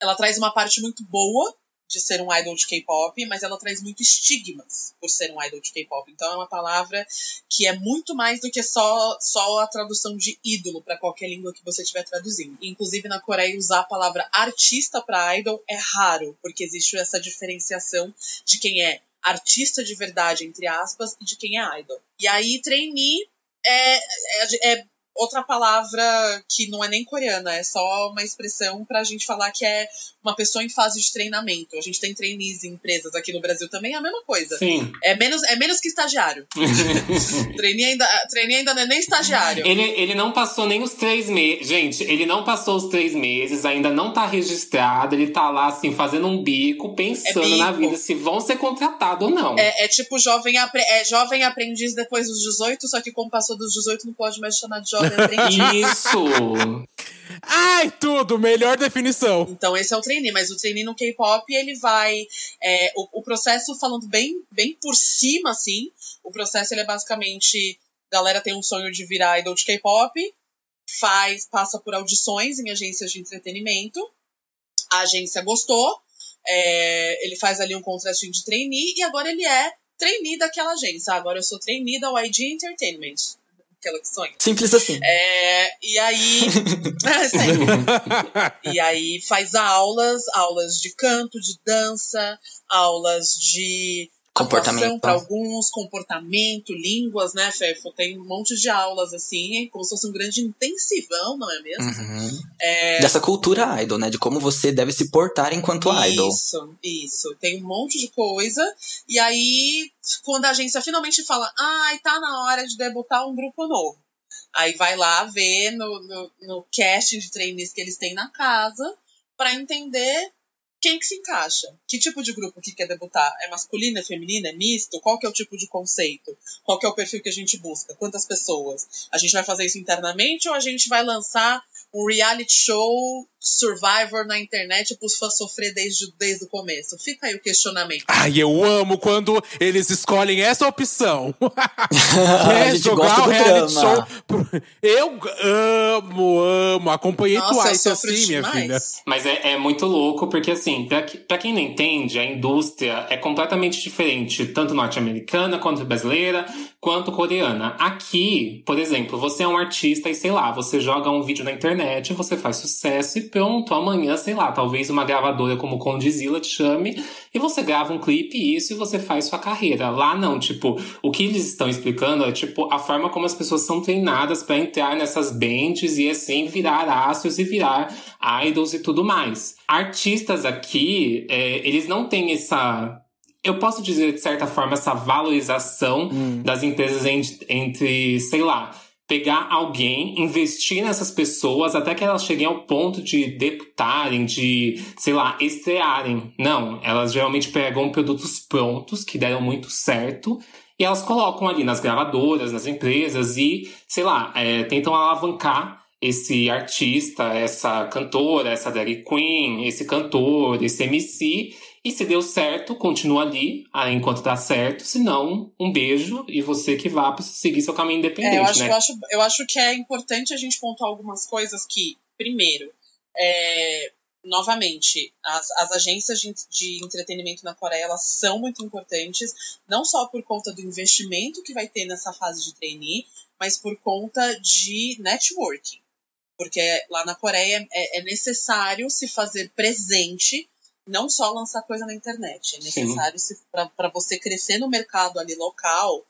Ela traz uma parte muito boa de ser um idol de K-pop, mas ela traz muito estigmas por ser um idol de K-pop. Então é uma palavra que é muito mais do que só, só a tradução de ídolo para qualquer língua que você estiver traduzindo. Inclusive na Coreia usar a palavra artista para idol é raro, porque existe essa diferenciação de quem é artista de verdade, entre aspas, e de quem é idol. E aí, trainee é, é, é outra palavra que não é nem coreana, é só uma expressão para a gente falar que é uma pessoa em fase de treinamento. A gente tem trainees em empresas aqui no Brasil também, é a mesma coisa. Sim. É menos, é menos que estagiário. [laughs] trainee, ainda, trainee ainda não é nem estagiário. Ele, ele não passou nem os três meses. Gente, ele não passou os três meses, ainda não tá registrado, ele tá lá, assim, fazendo um bico, pensando é bico. na vida se vão ser contratados ou não. É, é tipo jovem, é jovem aprendiz depois dos 18, só que como passou dos 18 não pode mais chamar de jovem Isso! Ai, tudo! Melhor definição. Então, esse é o trainee, mas o trainee no K-pop, ele vai. É, o, o, processo, falando bem, bem por cima, assim, o processo ele é basicamente: galera tem um sonho de virar idol de K-pop, faz, passa por audições em agências de entretenimento, a agência gostou, é, ele faz ali um contratinho de trainee e agora ele é trainee daquela agência. Agora eu sou trainee da YG Entertainment aquela que sonha. Simples assim. É, e aí. [laughs] [laughs] é, e aí faz aulas, aulas de canto, de dança, aulas de comportamento para alguns, comportamento, línguas, né, Fefo? Tem um monte de aulas assim, como se fosse um grande intensivão, não é mesmo? Uhum. É... Dessa cultura idol, né? De como você deve se portar enquanto isso, idol. Isso, isso. Tem um monte de coisa. E aí, quando a agência finalmente fala, ai, tá na hora de debutar um grupo novo. Aí vai lá ver no, no, no casting de trainees que eles têm na casa para entender quem que se encaixa? Que tipo de grupo que quer debutar? É masculino, é feminino, é misto? Qual que é o tipo de conceito? Qual que é o perfil que a gente busca? Quantas pessoas? A gente vai fazer isso internamente ou a gente vai lançar um reality show Survivor na internet pros fãs sofrer desde, desde o começo? Fica aí o questionamento. Ai, eu amo quando eles escolhem essa opção. [laughs] [laughs] Quer jogar o reality drama. show. Eu amo, amo. Acompanhei Nossa, Twice assim, minha filha. Mas é, é, muito louco, porque assim, pra, pra quem não entende, a indústria é completamente diferente, tanto norte-americana quanto brasileira, quanto coreana. Aqui, por exemplo, você é um artista e sei lá, você joga um vídeo na internet, você faz sucesso e pronto, amanhã, sei lá, talvez uma gravadora como Condizila te chame e você grava um clipe e isso e você faz sua carreira. Lá não, tipo, o que eles estão explicando é tipo a forma como as pessoas são treinadas para entrar nessas bands e assim virar astros e virar idols e tudo mais. Artistas aqui, é, eles não têm essa eu posso dizer, de certa forma, essa valorização hum. das empresas entre, entre, sei lá, pegar alguém, investir nessas pessoas até que elas cheguem ao ponto de deputarem, de, sei lá, estrearem. Não, elas geralmente pegam produtos prontos que deram muito certo e elas colocam ali nas gravadoras, nas empresas e, sei lá, é, tentam alavancar esse artista, essa cantora, essa drag queen, esse cantor, esse MC e se deu certo, continua ali ah, enquanto dá certo. Se não, um beijo e você que vá seguir seu caminho independente, é, eu acho, né? Eu acho, eu acho que é importante a gente pontuar algumas coisas que, primeiro, é, novamente, as, as agências de, de, entretenimento na Coreia elas são muito importantes, não só por conta do investimento que vai ter nessa fase de trainee, mas por conta de networking. Porque lá na Coreia é, é necessário se fazer presente não só lançar coisa na internet. É necessário, para você crescer no mercado ali local,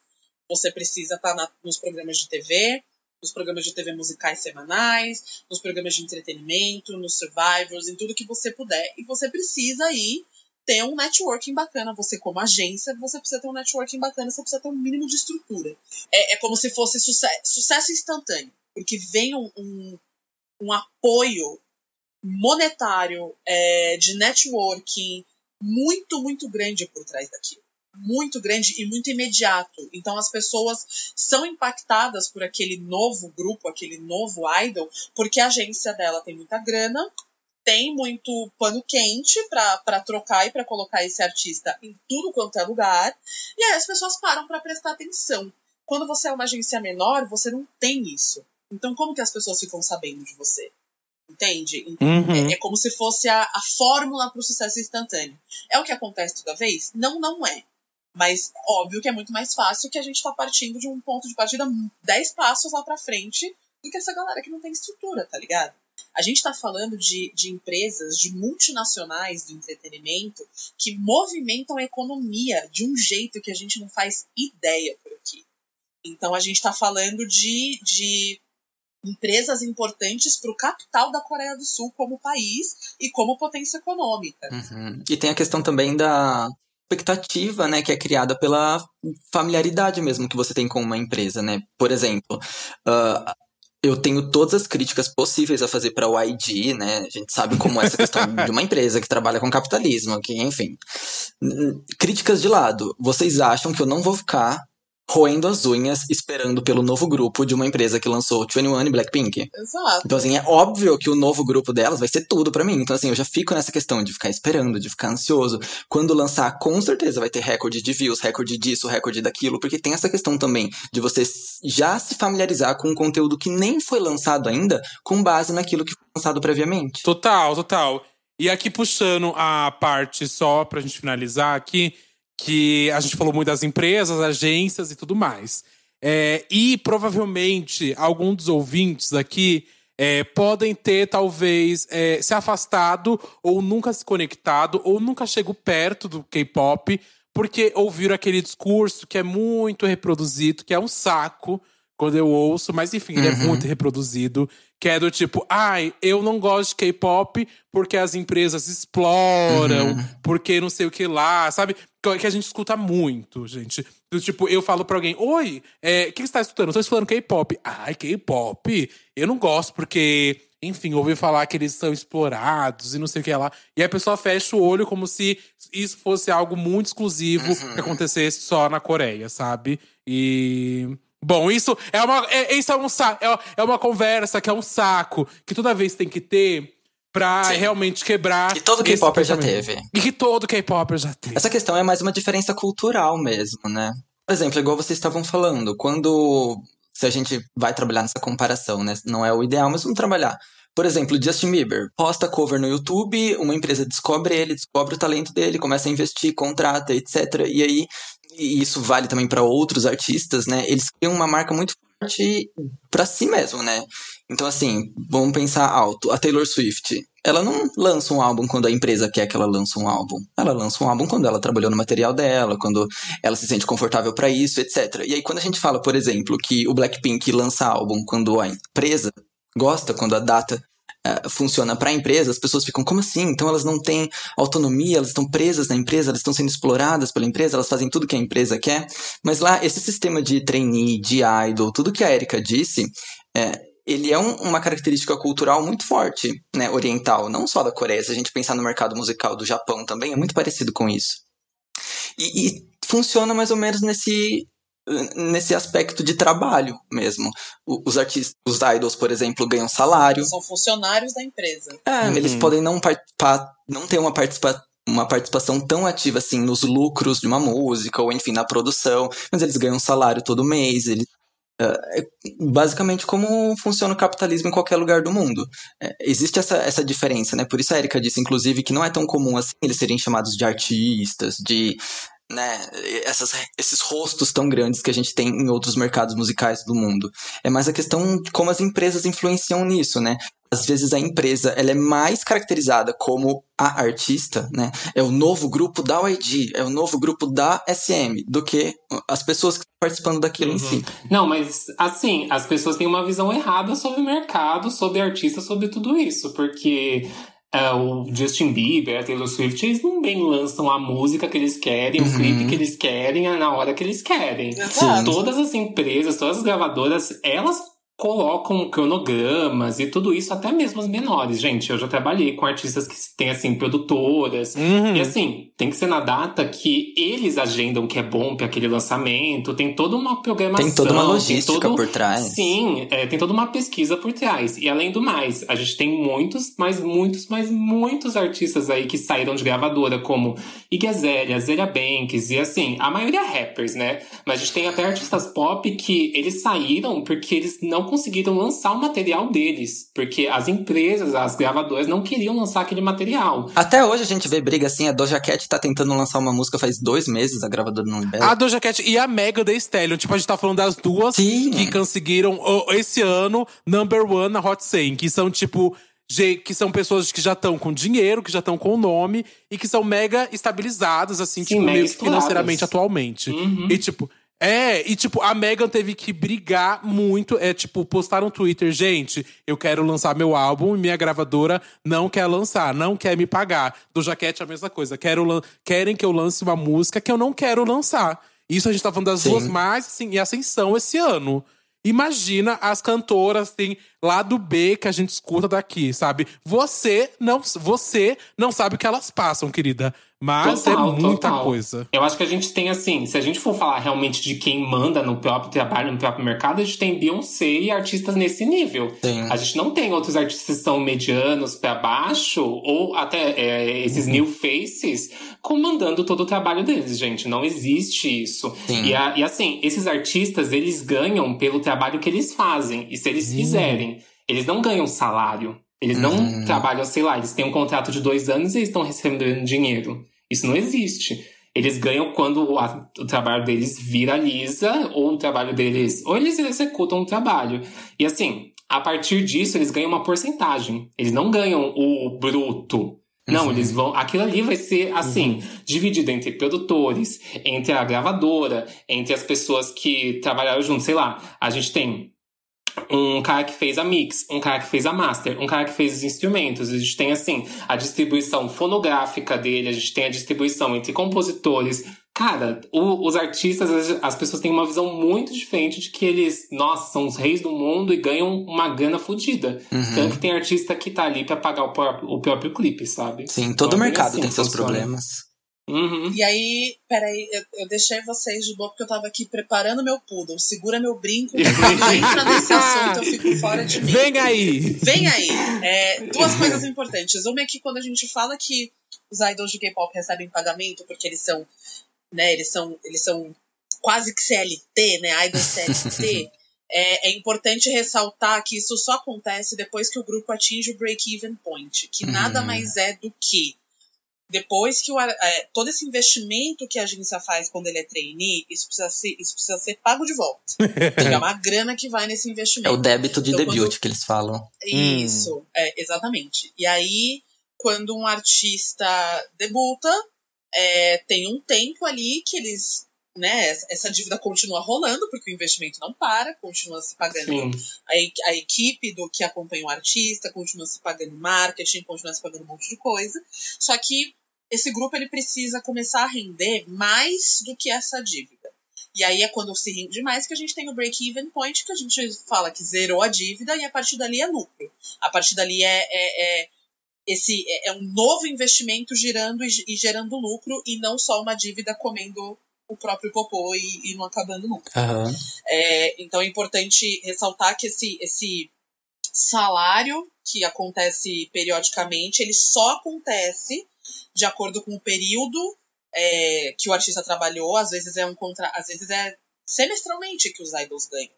você precisa estar tá nos programas de TV, nos programas de TV musicais semanais, nos programas de entretenimento, nos Survivors, em tudo que você puder. E você precisa aí ter um networking bacana. Você, como agência, você precisa ter um networking bacana, você precisa ter um mínimo de estrutura. É, é como se fosse sucesso, sucesso instantâneo, porque vem um, um, um apoio monetário, é, de networking muito, muito grande por trás daquilo. Muito grande e muito imediato. Então as pessoas são impactadas por aquele novo grupo, aquele novo idol, porque a agência dela tem muita grana tem muito pano quente para trocar e para colocar esse artista em tudo quanto é lugar. E aí as pessoas param para prestar atenção. Quando você é uma agência menor, você não tem isso. Então, como que as pessoas ficam sabendo de você? Entende? Uhum. É, é, como se fosse a, a fórmula para o sucesso instantâneo. É o que acontece toda vez? Não, não é. Mas óbvio que é muito mais fácil que a gente está partindo de um ponto de partida 10 passos lá para frente do que essa galera que não tem estrutura, tá ligado? A gente está falando de, de empresas, de multinacionais do entretenimento que movimentam a economia de um jeito que a gente não faz ideia por aqui. Então a gente está falando de, de empresas importantes para o capital da Coreia do Sul como país e como potência econômica. Uhum. E tem a questão também da expectativa, né, que é criada pela familiaridade mesmo que você tem com uma empresa, né? Por exemplo, uh, eu tenho todas as críticas possíveis a fazer para o ID, né? A gente sabe como é essa questão [laughs] de uma empresa que trabalha com capitalismo, que, enfim. Críticas de lado. Vocês acham que eu não vou ficar roendo as unhas esperando pelo novo grupo de uma empresa que lançou 21 e Blackpink. Exato. Então, assim, é óbvio que o novo grupo delas vai ser tudo para mim. Então, assim, eu já fico nessa questão de ficar esperando, de ficar ansioso. Quando lançar, com certeza vai ter recorde de views, recorde disso, recorde daquilo, porque tem essa questão também de você já se familiarizar com um conteúdo que nem foi lançado ainda, com base naquilo que foi lançado previamente. Total, total. E aqui puxando a parte só pra gente finalizar aqui, que a gente falou muito das empresas, agências e tudo mais. É, e provavelmente alguns dos ouvintes aqui é, podem ter, talvez, é, se afastado ou nunca se conectado ou nunca chegou perto do K-pop porque ouviram aquele discurso que é muito reproduzido, que é um saco quando eu ouço, mas enfim, ele é Uhum. muito reproduzido. Que é do tipo, ai, eu não gosto de K-pop porque as empresas exploram, Uhum. porque não sei o que lá, sabe? Que que a gente escuta muito, gente. Do tipo, eu falo pra alguém, oi, é, o que você tá escutando? Eu tô escutando K-pop. Ai, K-pop? Eu não gosto porque, enfim, ouvi falar que eles são explorados e não sei o que lá. E a pessoa fecha o olho como se isso fosse algo muito exclusivo Uhum. que acontecesse só na Coreia, sabe? E. Bom, isso é uma, é, isso é, um, é, é uma conversa que é um saco que toda vez tem que ter pra Sim. realmente quebrar. E todo K-Popper já teve. E que todo K-Popper já teve. Essa questão é mais uma diferença cultural mesmo, né? Por exemplo, igual vocês estavam falando, quando. Se a gente vai trabalhar nessa comparação, né? Não é o ideal, mas vamos trabalhar. Por exemplo, Justin Bieber posta cover no YouTube, uma empresa descobre ele, descobre o talento dele, começa a investir, contrata, etc. E aí, e isso vale também para outros artistas, né? Eles criam uma marca muito forte para si mesmo, né? Então, assim, vamos pensar alto. A Taylor Swift, ela não lança um álbum quando a empresa quer que ela lance um álbum. Ela lança um álbum quando ela trabalhou no material dela, quando ela se sente confortável para isso, etc. E aí, quando a gente fala, por exemplo, que o Blackpink lança álbum quando a empresa gosta, quando a data eh, funciona para a empresa, as pessoas ficam, como assim? Então elas não têm autonomia, elas estão presas na empresa, elas estão sendo exploradas pela empresa, elas fazem tudo que a empresa quer. Mas lá, esse sistema de trainee, de idol, tudo que a Erika disse, é, ele é um- uma característica cultural muito forte, né, oriental, não só da Coreia. Se a gente pensar no mercado musical do Japão também, é muito parecido com isso. E, e funciona mais ou menos nesse, nesse aspecto de trabalho mesmo. Os artistas, os idols, por exemplo, ganham salário. São funcionários da empresa. É, Uhum. eles podem não participar, não ter uma participa uma participação tão ativa assim nos lucros de uma música ou enfim na produção, mas eles ganham salário todo mês, eles é, é basicamente como funciona o capitalismo em qualquer lugar do mundo. É, existe essa, essa diferença, né? Por isso a Erika disse, inclusive, que não é tão comum assim eles serem chamados de artistas, de né, essas, esses rostos tão grandes que a gente tem em outros mercados musicais do mundo. É mais a questão de como as empresas influenciam nisso, né? Às vezes a empresa ela é mais caracterizada como a artista, né? É o novo grupo da YG, é o novo grupo da SM, do que as pessoas que estão participando daquilo em si. Não, mas assim, as pessoas têm uma visão errada sobre o mercado, sobre artistas, sobre tudo isso, porque é, o Justin Bieber, a Taylor Swift, eles não bem lançam a música que eles querem, o Uhum. clipe que eles querem, na hora que eles querem. Exato. Todas as empresas, todas as gravadoras, elas colocam cronogramas e tudo isso, até mesmo os menores. Gente, eu já trabalhei com artistas que têm, assim, produtoras. Uhum. E assim, tem que ser na data que eles agendam que é bom para aquele lançamento. Tem toda uma programação. Tem toda uma logística todo- por trás. Sim, é, tem toda uma pesquisa por trás. E além do mais, a gente tem muitos, mas muitos, mas muitos artistas aí que saíram de gravadora, como Iggy Azalea, Zélia Banks, e assim, a maioria é rappers, né? Mas a gente tem até artistas pop que eles saíram porque eles não conseguiram lançar o material deles. Porque as empresas, as gravadoras, não queriam lançar aquele material. Até hoje a gente vê briga assim, a Doja Cat tá tentando lançar uma música faz dois meses, a gravadora não libera. A Doja Cat e a Mega Thee Stallion. Tipo, a gente tá falando das duas Sim. que conseguiram ó, esse ano number one na Hot 100. Que são, tipo, que são pessoas que já estão com dinheiro, que já estão com nome e que são mega estabilizadas, assim, Sim, tipo, financeiramente atualmente. Uhum. E, tipo, é, e tipo, a Megan teve que brigar muito, é tipo, postar no Twitter, gente, eu quero lançar meu álbum e minha gravadora não quer lançar, não quer me pagar. Do Jaquete é a mesma coisa, quero querem que eu lance uma música que eu não quero lançar. Isso a gente tá falando das Sim. duas mais, assim, em ascensão esse ano. Imagina as cantoras, assim, lá do B que a gente escuta daqui, sabe? Você não, você não sabe o que elas passam, querida. Mas Total, é muita total. coisa. Eu acho que a gente tem, assim, se a gente for falar realmente de quem manda no próprio trabalho, no próprio mercado, a gente tem Beyoncé e artistas nesse nível. Sim. A gente não tem outros artistas que são medianos pra baixo, ou até é, esses Uhum. new faces, comandando todo o trabalho deles, gente. Não existe isso. E, a- e assim, esses artistas, eles ganham pelo trabalho que eles fazem. E se eles Hum. fizerem, eles não ganham salário. Eles não Uhum. trabalham, sei lá, eles têm um contrato de dois anos e eles estão recebendo dinheiro. Isso não existe. Eles ganham quando o, a- o trabalho deles viraliza, ou o trabalho deles. Ou eles executam o trabalho. E assim, a partir disso, eles ganham uma porcentagem. Eles não ganham o bruto. Não, Uhum. eles vão. Aquilo ali vai ser assim, dividido entre produtores, entre a gravadora, entre as pessoas que trabalharam junto. Sei lá, a gente tem um cara que fez a mix, um cara que fez a master, um cara que fez os instrumentos. A gente tem, assim, a distribuição fonográfica dele, a gente tem a distribuição entre compositores. Cara, o- os artistas, as, as pessoas têm uma visão muito diferente de que eles, nossa, são os reis do mundo e ganham uma grana fodida. Uhum. Tanto que tem artista que tá ali pra pagar o próprio, o próprio clipe, sabe? Sim, todo Então, é mercado assim tem seus problemas. Uhum. E aí, peraí, eu, eu deixei vocês de boa porque eu tava aqui preparando meu poodle. Segura meu brinco, porque [laughs] quando entra nesse assunto eu fico fora de mim. Vem aí! Vem aí! É, duas coisas importantes. Uma é que quando a gente fala que os idols de K-pop recebem pagamento porque eles são, né, eles são, eles são quase que CLT, né, idols CLT, [laughs] é, é importante ressaltar que isso só acontece depois que o grupo atinge o break-even point, que nada Uhum. mais é do que depois que o, é, todo esse investimento que a agência faz quando ele é trainee, isso precisa ser, isso precisa ser pago de volta. [laughs] é uma grana que vai nesse É investimento. o débito de Então, debut quando- que eles falam. Isso, é, exatamente. E aí, quando um artista debuta, é, tem um tempo ali que eles. Né, essa- dívida continua rolando, porque o investimento não para, continua se pagando a, a equipe do que acompanha o artista, continua se pagando marketing, continua se pagando um monte de coisa. Só que esse grupo ele precisa começar a render mais do que essa dívida. E aí é quando se rende mais que a gente tem o break-even point, que a gente fala que zerou a dívida e a partir dali é lucro. A partir dali é, é, é esse é, é um novo investimento girando e, gerando lucro e não só uma dívida comendo o próprio popô e, e não acabando nunca. Aham. É, então é importante ressaltar que esse, esse salário que acontece periodicamente, ele só acontece de acordo com o período é, que o artista trabalhou. Às vezes é um contra, às vezes é semestralmente que os idols ganham,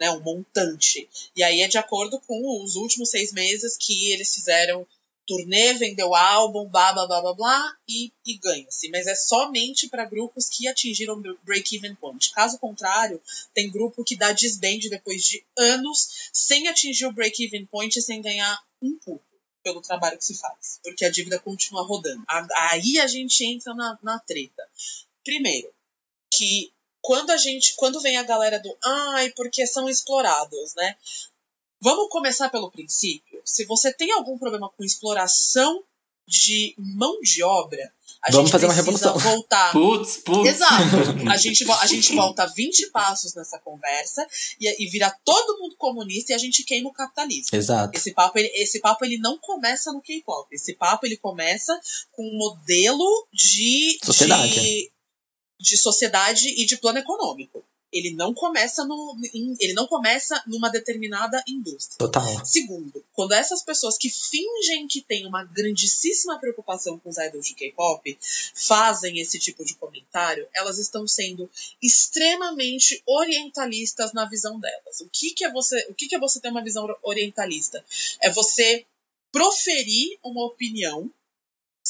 né, um montante. E aí é de acordo com os últimos seis meses que eles fizeram turnê, vendeu álbum, blá blá blá blá blá e, e ganha-se. Mas é somente para grupos que atingiram break-even point. Caso contrário, tem grupo que dá disband depois de anos sem atingir o break-even point e sem ganhar um puto pelo trabalho que se faz. Porque a dívida continua rodando. Aí a gente entra na, na treta. Primeiro, que quando a gente. Quando vem a galera do ai, porque são explorados, né? Vamos começar pelo princípio. Se você tem algum problema com exploração de mão de obra, a Vamos gente fazer uma revolução. voltar Putz, putz. Exato. A gente, a gente volta 20 passos nessa conversa e, e vira todo mundo comunista e a gente queima o capitalismo. Exato. Esse papo, ele, esse papo ele não começa no K-pop. Esse papo ele começa com um modelo de Sociedade. de, de sociedade e de plano econômico. Ele não começa no, ele não começa numa determinada indústria. Total. Segundo, quando essas pessoas que fingem que têm uma grandíssima preocupação com os idols de K-pop fazem esse tipo de comentário, elas estão sendo extremamente orientalistas na visão delas. O que, que é você, o que, que é você ter uma visão orientalista? É você proferir uma opinião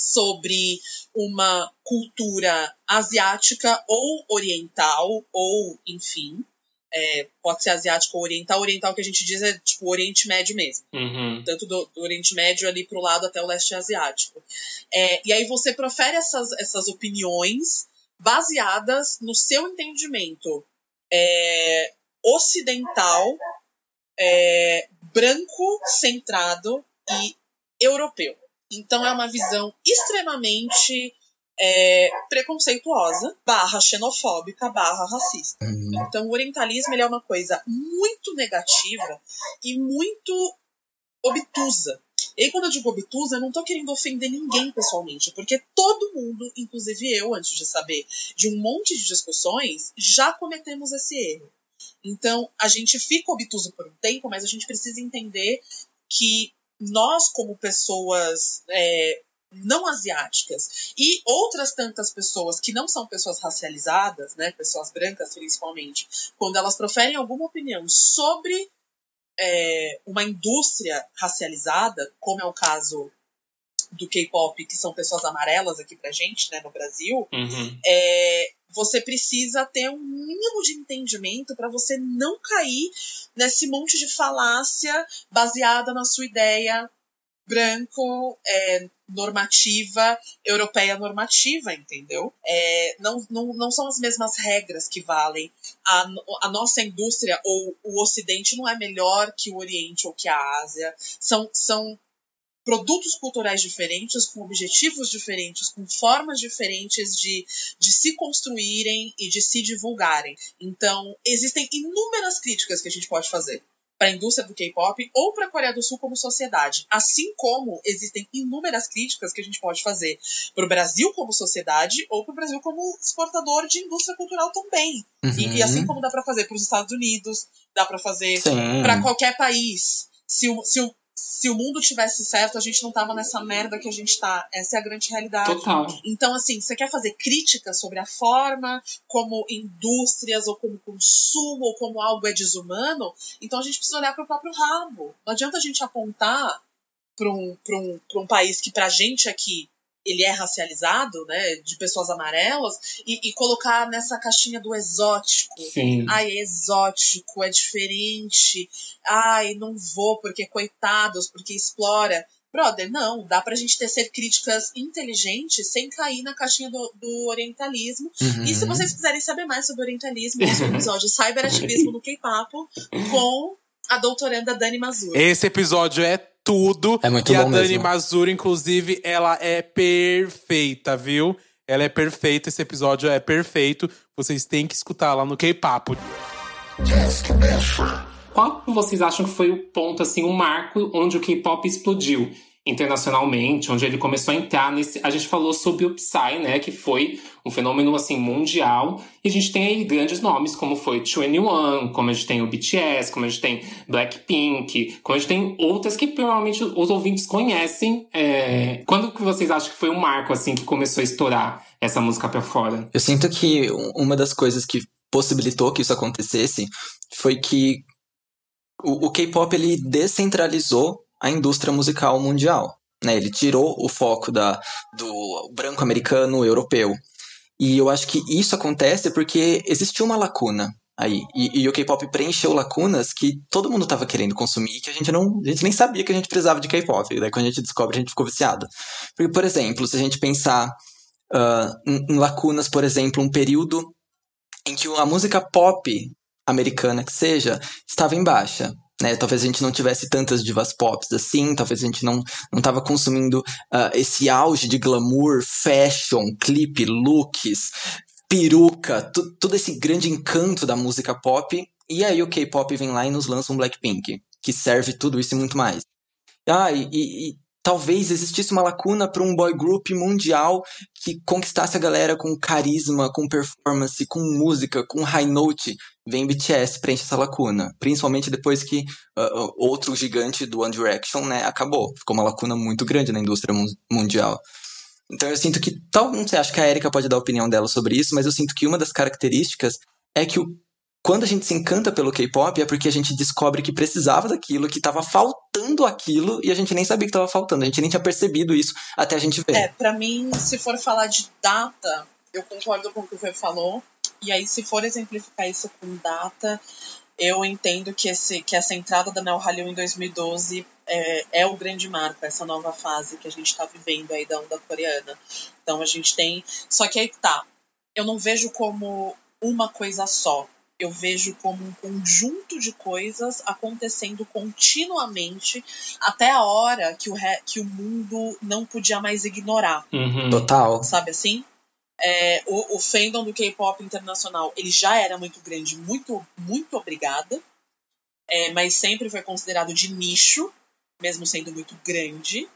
sobre uma cultura asiática ou oriental, ou, enfim, é, pode ser asiático ou oriental. Oriental que a gente diz é tipo Oriente Médio mesmo. Uhum. Tanto do, do Oriente Médio ali pro lado até o leste asiático. É, e aí você profere essas, essas opiniões baseadas no seu entendimento é, ocidental, é, branco, centrado e europeu. Então é uma visão extremamente é, preconceituosa, barra xenofóbica, barra racista. Hum, Então, o orientalismo ele é uma coisa muito negativa e muito obtusa. E aí, quando eu digo obtusa, eu não tô querendo ofender ninguém pessoalmente, porque todo mundo, inclusive eu, antes de saber de um monte de discussões, já cometemos esse erro. Então, a gente fica obtuso por um tempo, mas a gente precisa entender que nós, como pessoas é, não asiáticas e outras tantas pessoas que não são pessoas racializadas, né, pessoas brancas principalmente, quando elas proferem alguma opinião sobre é, uma indústria racializada, como é o caso do K-pop, que são pessoas amarelas aqui pra gente, né, no Brasil, Uhum. é, você precisa ter um mínimo de entendimento para você não cair nesse monte de falácia baseada na sua ideia branco, é, normativa, europeia normativa, entendeu? É, não, não, não são as mesmas regras que valem. A, a nossa indústria ou o Ocidente não é melhor que o Oriente ou que a Ásia. São, são produtos culturais diferentes, com objetivos diferentes, com formas diferentes de, de se construírem e de se divulgarem. Então, existem inúmeras críticas que a gente pode fazer para a indústria do K-pop ou para a Coreia do Sul como sociedade. Assim como existem inúmeras críticas que a gente pode fazer para o Brasil como sociedade ou para o Brasil como exportador de indústria cultural também. E, e assim uhum. como dá para fazer para os Estados Unidos, dá para fazer para qualquer país. Se o, se, o, se o mundo tivesse certo, a gente não tava nessa merda que a gente tá. Essa é a grande realidade. Total. Então, assim, você quer fazer críticas sobre a forma como indústrias, ou como consumo, ou como algo é desumano, então a gente precisa olhar para o próprio rabo. Não adianta a gente apontar para um, pra um, pra um país que pra gente aqui ele é racializado, né, de pessoas amarelas, e, e colocar nessa caixinha do exótico. Sim. Ai, é exótico, é diferente. Ai, não vou porque coitados, porque explora. Brother, não, dá pra gente tecer críticas inteligentes sem cair na caixinha do, do orientalismo. Uhum. E se vocês quiserem saber mais sobre orientalismo, esse é o episódio Cyberativismo no K-Papo com a doutoranda Dani Mazur. Esse episódio é tudo. É muito e a bom Dani mesmo. Mazur, inclusive, ela é perfeita, viu? Ela é perfeita, esse episódio é perfeito. Vocês têm que escutar lá no K-Papo. Qual vocês acham que foi o ponto, assim, o marco onde o K-pop explodiu internacionalmente, onde ele começou a entrar nesse. A gente falou sobre o Psy, né? Que foi um fenômeno assim mundial. E a gente tem aí grandes nomes, como foi 21, como a gente tem o BTS, como a gente tem Blackpink, como a gente tem outras que provavelmente os ouvintes conhecem. É... Quando que vocês acham que foi um marco assim que começou a estourar essa música pra fora? Eu sinto que um- uma das coisas que possibilitou que isso acontecesse foi que o, o K-pop ele descentralizou a indústria musical mundial. Né? Ele tirou o foco da, do branco americano europeu. E eu acho que isso acontece porque existiu uma lacuna aí. E, e o K-pop preencheu lacunas que todo mundo estava querendo consumir e que a gente não. A gente nem sabia que a gente precisava de K-pop. Daí quando a gente descobre, a gente ficou viciado. Porque, por exemplo, se a gente pensar ah, em, em lacunas, por exemplo, um período em que a música pop americana que seja estava em baixa. Né? Talvez a gente não tivesse tantas divas pop assim, talvez a gente não, não tava consumindo uh, esse auge de glamour, fashion, clipe, looks, peruca, todo esse grande encanto da música pop. E aí o K-pop vem lá e nos lança um Blackpink, que serve tudo isso e muito mais. Ah, e, e talvez existisse uma lacuna para um boy group mundial que conquistasse a galera com carisma, com performance, com música, com high note. Vem BTS preenche essa lacuna, principalmente depois que uh, outro gigante do One Direction, né, acabou. Ficou uma lacuna muito grande na indústria mundial. Então eu sinto que, tal, não sei, acho que a Erika pode dar a opinião dela sobre isso, mas eu sinto que uma das características é que o quando a gente se encanta pelo K-pop é porque a gente descobre que precisava daquilo, que estava faltando aquilo e a gente nem sabia que estava faltando, a gente nem tinha percebido isso até a gente ver. É, pra mim, se for falar de data, eu concordo com o que o Fê falou. E aí, se for exemplificar isso com data, eu entendo que, esse, que essa entrada da Neo Hallyu em 2012 é, é o grande marco, essa nova fase que a gente está vivendo aí da onda coreana. Então a gente tem. Só que aí tá. Eu não vejo como uma coisa só eu vejo como um conjunto de coisas acontecendo continuamente até a hora que o, re... que o mundo não podia mais ignorar. Uhum. Total. Sabe assim? É, o, o fandom do K-pop internacional ele já era muito grande, muito, muito obrigada, é, mas sempre foi considerado de nicho, mesmo sendo muito grande,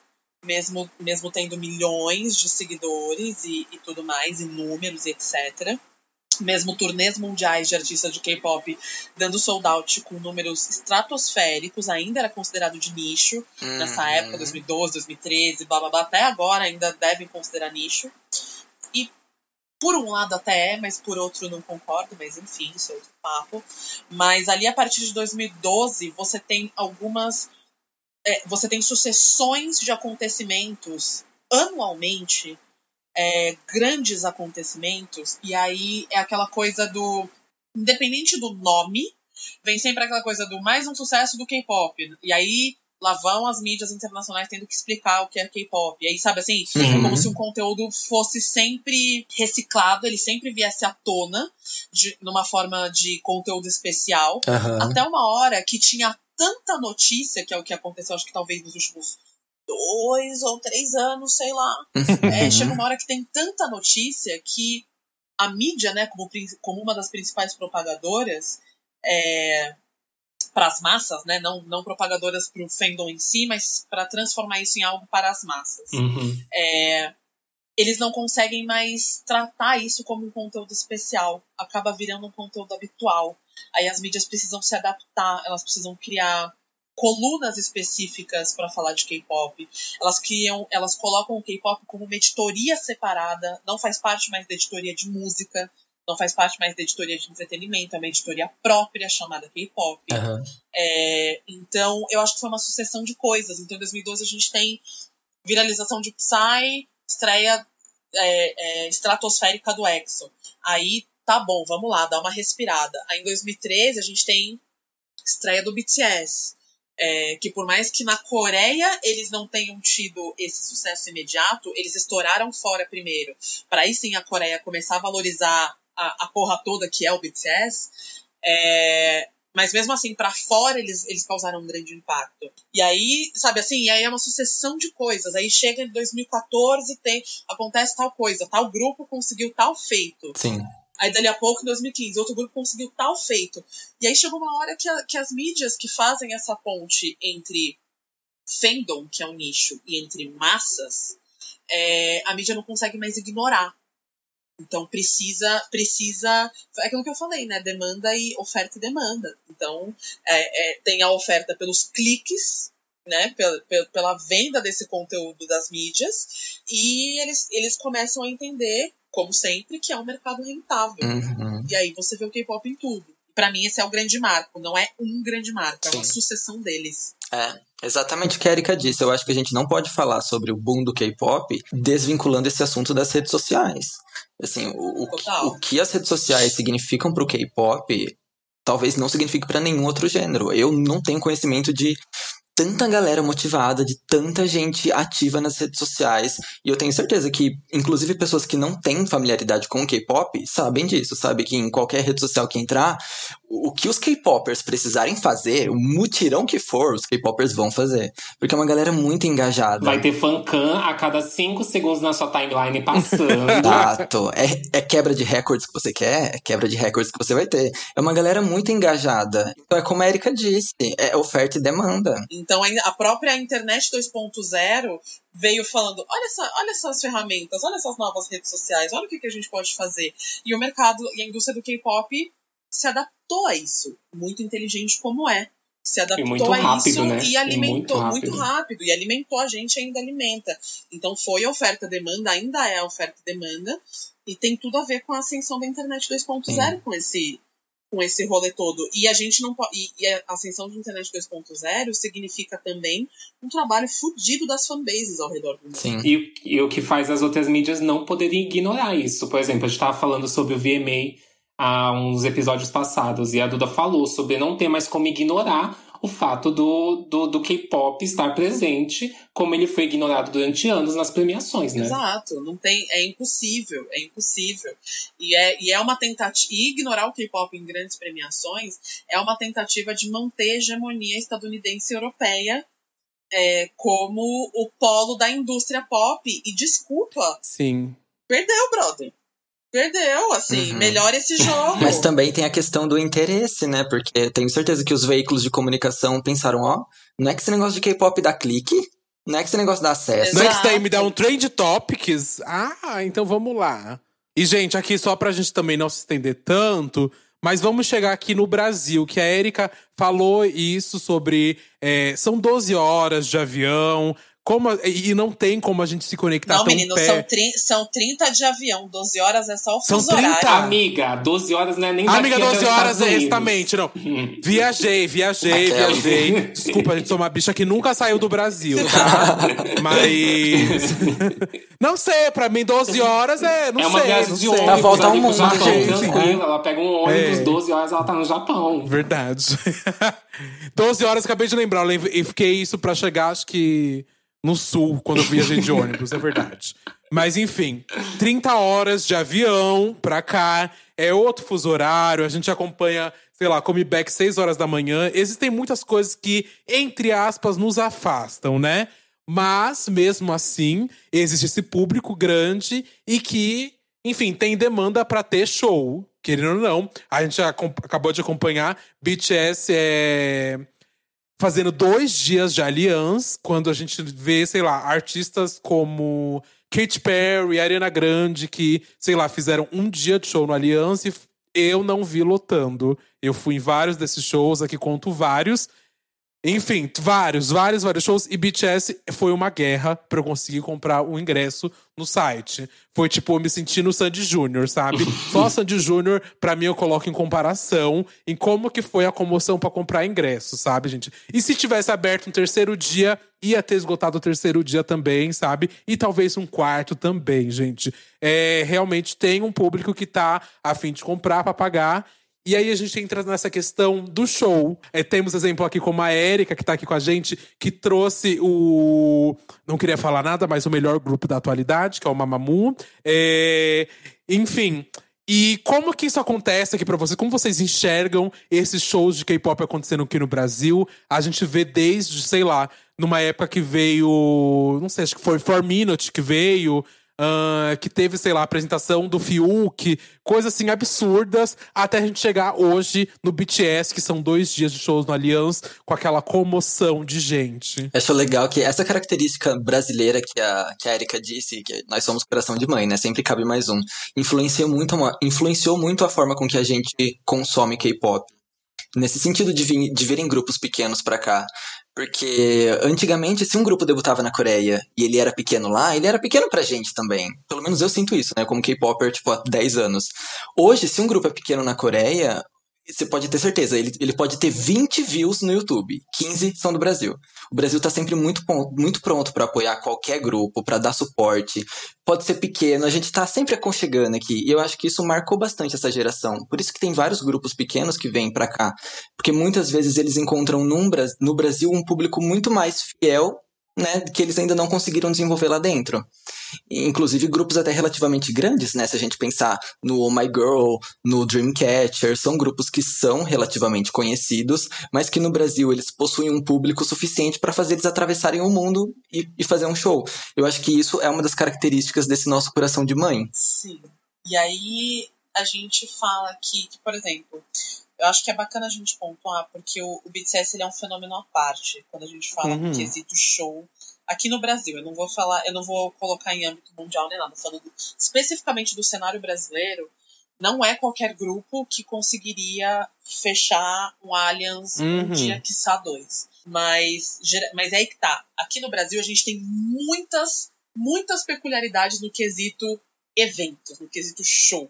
mesmo, mesmo tendo milhões de seguidores e, e tudo mais, e números, e etc mesmo turnês mundiais de artistas de K-pop dando sold out com números estratosféricos, ainda era considerado de nicho uhum. nessa época, 2012, 2013, blá blá blá, até agora ainda devem considerar nicho. E por um lado até é, mas por outro não concordo, mas enfim, isso é outro papo. Mas ali a partir de 2012 você tem algumas. É, você tem sucessões de acontecimentos anualmente é, grandes acontecimentos, e aí é aquela coisa do. Independente do nome, vem sempre aquela coisa do mais um sucesso do K-pop. E aí lá vão as mídias internacionais tendo que explicar o que é K-pop. E aí, sabe assim, é como se um conteúdo fosse sempre reciclado, ele sempre viesse à tona, de, numa forma de conteúdo especial. Uhum. Até uma hora que tinha tanta notícia, que é o que aconteceu, acho que talvez nos últimos dois ou três anos, sei lá. [laughs] é, chega uma hora que tem tanta notícia que a mídia, né, como, como uma das principais propagadoras, é, para as massas, né, não, não propagadoras para o fandom em si, mas para transformar isso em algo para as massas. Uhum. É, eles não conseguem mais tratar isso como um conteúdo especial, acaba virando um conteúdo habitual. Aí as mídias precisam se adaptar, elas precisam criar colunas específicas para falar de K-pop. Elas criam, elas colocam o K-pop como uma editoria separada, não faz parte mais da editoria de música, não faz parte mais da editoria de entretenimento, é uma editoria própria chamada K-pop. Uhum. É, então, eu acho que foi uma sucessão de coisas. Então, em 2012 a gente tem viralização de Psy, estreia é, é, estratosférica do EXO. Aí, tá bom, vamos lá, dá uma respirada. Aí, em 2013 a gente tem estreia do BTS. É, que por mais que na Coreia eles não tenham tido esse sucesso imediato, eles estouraram fora primeiro. Para aí sim a Coreia começar a valorizar a, a porra toda que é o BTS. É, mas mesmo assim, para fora eles, eles causaram um grande impacto. E aí, sabe assim, aí é uma sucessão de coisas. Aí chega em 2014, tem, acontece tal coisa, tal grupo conseguiu tal feito. Sim. Aí, dali a pouco, em 2015, outro grupo conseguiu tal feito. E aí chegou uma hora que, a, que as mídias que fazem essa ponte entre fandom, que é um nicho, e entre massas, é, a mídia não consegue mais ignorar. Então precisa, precisa. É aquilo que eu falei, né? Demanda e oferta e demanda. Então é, é, tem a oferta pelos cliques, né? Pela, pela venda desse conteúdo das mídias, e eles, eles começam a entender como sempre, que é um mercado rentável. Uhum. E aí você vê o K-pop em tudo. Para mim, esse é o grande marco. Não é um grande marco, Sim. é uma sucessão deles. É, exatamente o que a Erika disse. Eu acho que a gente não pode falar sobre o boom do K-pop desvinculando esse assunto das redes sociais. Assim, o, o, o que as redes sociais significam para o K-pop talvez não signifique para nenhum outro gênero. Eu não tenho conhecimento de tanta galera motivada, de tanta gente ativa nas redes sociais. E eu tenho certeza que, inclusive, pessoas que não têm familiaridade com o K-pop sabem disso, sabe? Que em qualquer rede social que entrar, o que os K-popers precisarem fazer, o mutirão que for, os K-popers vão fazer. Porque é uma galera muito engajada. Vai ter fancam a cada cinco segundos na sua timeline passando. [laughs] Exato. É, é quebra de recordes que você quer, é quebra de recordes que você vai ter. É uma galera muito engajada. Então é como a Erika disse, é oferta e demanda. Então a própria internet 2.0 veio falando: olha, essa, olha essas ferramentas, olha essas novas redes sociais, olha o que, que a gente pode fazer. E o mercado e a indústria do K-pop se adaptou a isso, muito inteligente como é. Se adaptou a rápido, isso né? e alimentou e muito, muito, rápido. rápido. E alimentou a gente ainda alimenta. Então foi oferta-demanda, ainda é oferta-demanda. E tem tudo a ver com a ascensão da internet 2.0, com esse com esse rolê todo. E a gente não e, e a ascensão de internet 2.0 significa também um trabalho fudido das fanbases ao redor do mundo. Sim. E, e o que faz as outras mídias não poderem ignorar isso. Por exemplo, a gente estava falando sobre o VMA há uns episódios passados, e a Duda falou sobre não ter mais como ignorar o fato do, do, do K-pop estar presente, como ele foi ignorado durante anos nas premiações, né? Exato, não tem, é impossível, é impossível. E é, e é uma tentativa, e ignorar o K-pop em grandes premiações é uma tentativa de manter a hegemonia estadunidense e europeia é, como o polo da indústria pop. E desculpa, Sim. perdeu, brother. Perdeu, assim, Uhum. melhora esse jogo. Mas também tem a questão do interesse, né? Porque tenho certeza que os veículos de comunicação pensaram, ó, não é que esse negócio de K-pop dá clique, não é que esse negócio dá acesso. Next Exato. time me dá um trend topics. Ah, então vamos lá. E, gente, aqui só pra gente também não se estender tanto, mas vamos chegar aqui no Brasil, que a Erika falou isso sobre. é, são 12 horas de avião. Como, a- e não tem como a gente se conectar Não, tão menino, pé. são, tri, são 30 de avião, 12 horas é só o São fuso 30? horário. Amiga, 12 horas não é nem Amiga, até 12 os horas é exatamente, não. [laughs] Viajei, viajei, viajei. [laughs] Desculpa, gente, sou uma bicha que nunca saiu do Brasil, tá? Mas. [laughs] Não sei, pra mim, 12 horas é. Não é uma sei, viagem de ônibus Dá volta ao mundo, Japão, gente. tranquila. Ela pega um ônibus, É. 12 horas ela tá no Japão. Verdade. 12 horas, acabei de lembrar. Eu lem- eu fiquei isso pra chegar, acho que no sul, quando eu viajei de ônibus, é verdade. Mas enfim, 30 horas de avião pra cá. É outro fuso horário. A gente acompanha, sei lá, come back 6 horas da manhã. Existem muitas coisas que, entre aspas, nos afastam, né? Mas, mesmo assim, existe esse público grande e que, enfim, tem demanda pra ter show. Querendo ou não, a gente acabou de acompanhar BTS é, fazendo dois dias de Allianz, quando a gente vê, sei lá, artistas como Katy Perry, Ariana Grande, que, sei lá, fizeram um dia de show no Allianz e eu não vi lotando. Eu fui em vários desses shows, aqui conto vários. Enfim, vários, vários, vários shows. E BTS foi uma guerra pra eu conseguir comprar o ingresso no site. Foi tipo, eu me senti no Sandy Júnior, sabe? [laughs] Só Sandy Júnior, pra mim, eu coloco em comparação em como que foi a comoção pra comprar ingresso, sabe, gente? E se tivesse aberto um terceiro dia, ia ter esgotado o terceiro dia também, sabe? E talvez um quarto também, gente. É, realmente tem um público que tá a fim de comprar pra pagar. E aí a gente entra nessa questão do show. É, temos exemplo aqui como a Érica, que tá aqui com a gente, que trouxe o. Não queria falar nada, mas o melhor grupo da atualidade, que é o Mamamoo. É, Enfim. E como que isso acontece aqui pra vocês? Como vocês enxergam esses shows de K-pop acontecendo aqui no Brasil? A gente vê desde, sei lá, numa época que veio. Não sei, acho que foi Four Minute que veio. Ah, que teve, sei lá, apresentação do Fiuk, coisas assim absurdas, até a gente chegar hoje no BTS, que são dois dias de shows no Allianz, com aquela comoção de gente. Acho legal que essa característica brasileira que a, que a Erika disse, que nós somos coração de mãe, né? Sempre cabe mais um. Influenciou muito, uma- influenciou muito a forma com que a gente consome K-pop. Nesse sentido de, vir, de virem grupos pequenos pra cá. Porque antigamente, se um grupo debutava na Coreia e ele era pequeno lá, ele era pequeno pra gente também. Pelo menos eu sinto isso, né? Como K-Popper, tipo, há 10 anos. Hoje, se um grupo é pequeno na Coreia, você pode ter certeza, ele, ele pode ter 20 views no YouTube, 15 são do Brasil. O Brasil tá sempre muito, muito pronto para apoiar qualquer grupo, para dar suporte. Pode ser pequeno, a gente tá sempre aconchegando aqui. E eu acho que isso marcou bastante essa geração. Por isso que tem vários grupos pequenos que vêm para cá. Porque muitas vezes eles encontram num, no Brasil um público muito mais fiel né, que eles ainda não conseguiram desenvolver lá dentro. Inclusive grupos até relativamente grandes, né, se a gente pensar no Oh My Girl, no Dreamcatcher, são grupos que são relativamente conhecidos, mas que no Brasil eles possuem um público suficiente para fazer eles atravessarem o mundo e, e fazer um show. Eu acho que isso é uma das características desse nosso coração de mãe. Sim. E aí a gente fala que, por exemplo, eu acho que é bacana a gente pontuar, porque o, o BTS ele é um fenômeno à parte, quando a gente fala uhum. quesito show aqui no Brasil. Eu não vou falar, eu não vou colocar em âmbito mundial nem nada, falando especificamente do cenário brasileiro, não é qualquer grupo que conseguiria fechar um Aliens uhum. um dia, quiçá dois. Mas, mas é aí que tá. Aqui no Brasil a gente tem muitas, muitas peculiaridades no quesito eventos, no quesito show.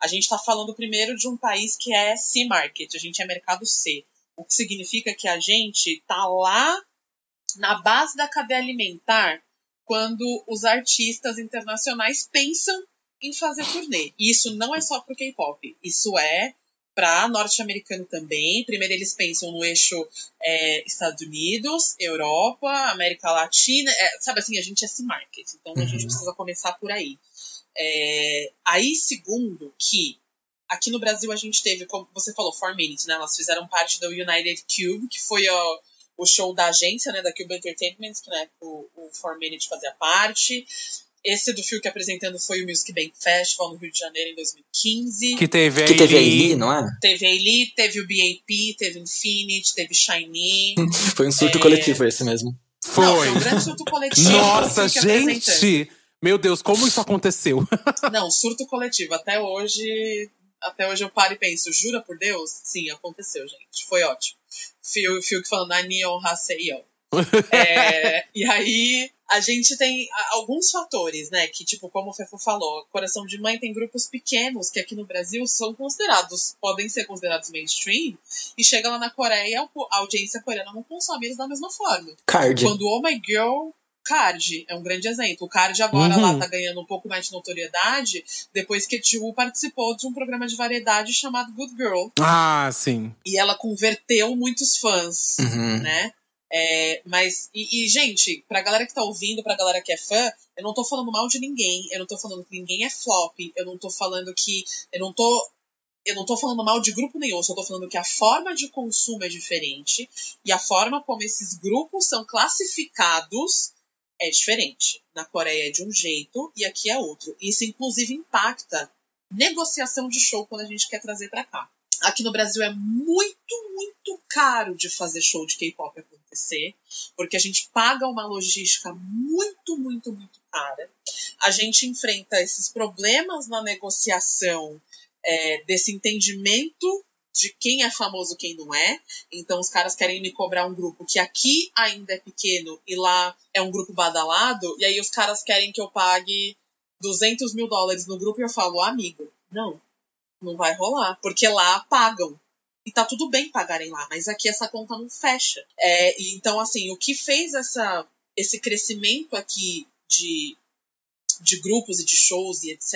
A gente está falando primeiro de um país que é C-market, a gente é mercado C. O que significa que a gente está lá na base da cadeia alimentar quando os artistas internacionais pensam em fazer turnê. E isso não é só para o K-pop, isso é para norte-americano também. Primeiro eles pensam no eixo é, Estados Unidos, Europa, América Latina. É, sabe assim, a gente é C-market, então a gente uhum. precisa começar por aí. É, aí, segundo, que aqui no Brasil a gente teve, como você falou, Four Minutes, né? Elas fizeram parte do United Cube, que foi o, o show da agência, né? Da Cube Entertainment, que né, o, o Four Minutes fazia parte. Esse do Fiuk apresentando foi o Music Bank Festival no Rio de Janeiro em 2015. Que teve a que teve não é? Teve a Eli, teve o BAP, teve Infinity, teve Shiny. [laughs] foi um surto é... coletivo esse mesmo. Foi. Não, foi um grande surto coletivo. Nossa, gente! Meu Deus, como isso aconteceu? [laughs] Não, surto coletivo. Até hoje, até hoje eu paro e penso, jura por Deus? Sim, aconteceu, gente. Foi ótimo. Fio, Fio que falando, Anion Haseion. [laughs] é, e aí a gente tem alguns fatores, né? Que, tipo, como o Fefo falou, Coração de Mãe tem grupos pequenos que aqui no Brasil são considerados, podem ser considerados mainstream, e chega lá na Coreia, a audiência coreana não consome eles da mesma forma. Card. Quando Oh My Girl Card é um grande exemplo. O Card agora uhum. lá tá ganhando um pouco mais de notoriedade depois que a Tio participou de um programa de variedade chamado Good Girl. Ah, sim. E ela converteu muitos fãs, uhum. né? É, mas, e, e, gente, pra galera que tá ouvindo, pra galera que é fã, eu não tô falando mal de ninguém, eu não tô falando que ninguém é flop, eu não tô falando que. Eu não tô. Eu não tô falando mal de grupo nenhum, só tô falando que a forma de consumo é diferente e a forma como esses grupos são classificados é diferente. Na Coreia é de um jeito e aqui é outro. Isso, inclusive, impacta negociação de show quando a gente quer trazer para cá. Aqui no Brasil é muito, muito caro de fazer show de K-pop acontecer, porque a gente paga uma logística muito, muito, muito cara. A gente enfrenta esses problemas na negociação é, desse entendimento de quem é famoso quem não é. Então os caras querem me cobrar um grupo que aqui ainda é pequeno e lá é um grupo badalado, e aí os caras querem que eu pague 200 mil dólares no grupo e eu falo, amigo, não, não vai rolar, porque lá pagam. E tá tudo bem pagarem lá, mas aqui essa conta não fecha. É, então, assim, o que fez essa, esse crescimento aqui de de grupos e de shows e etc.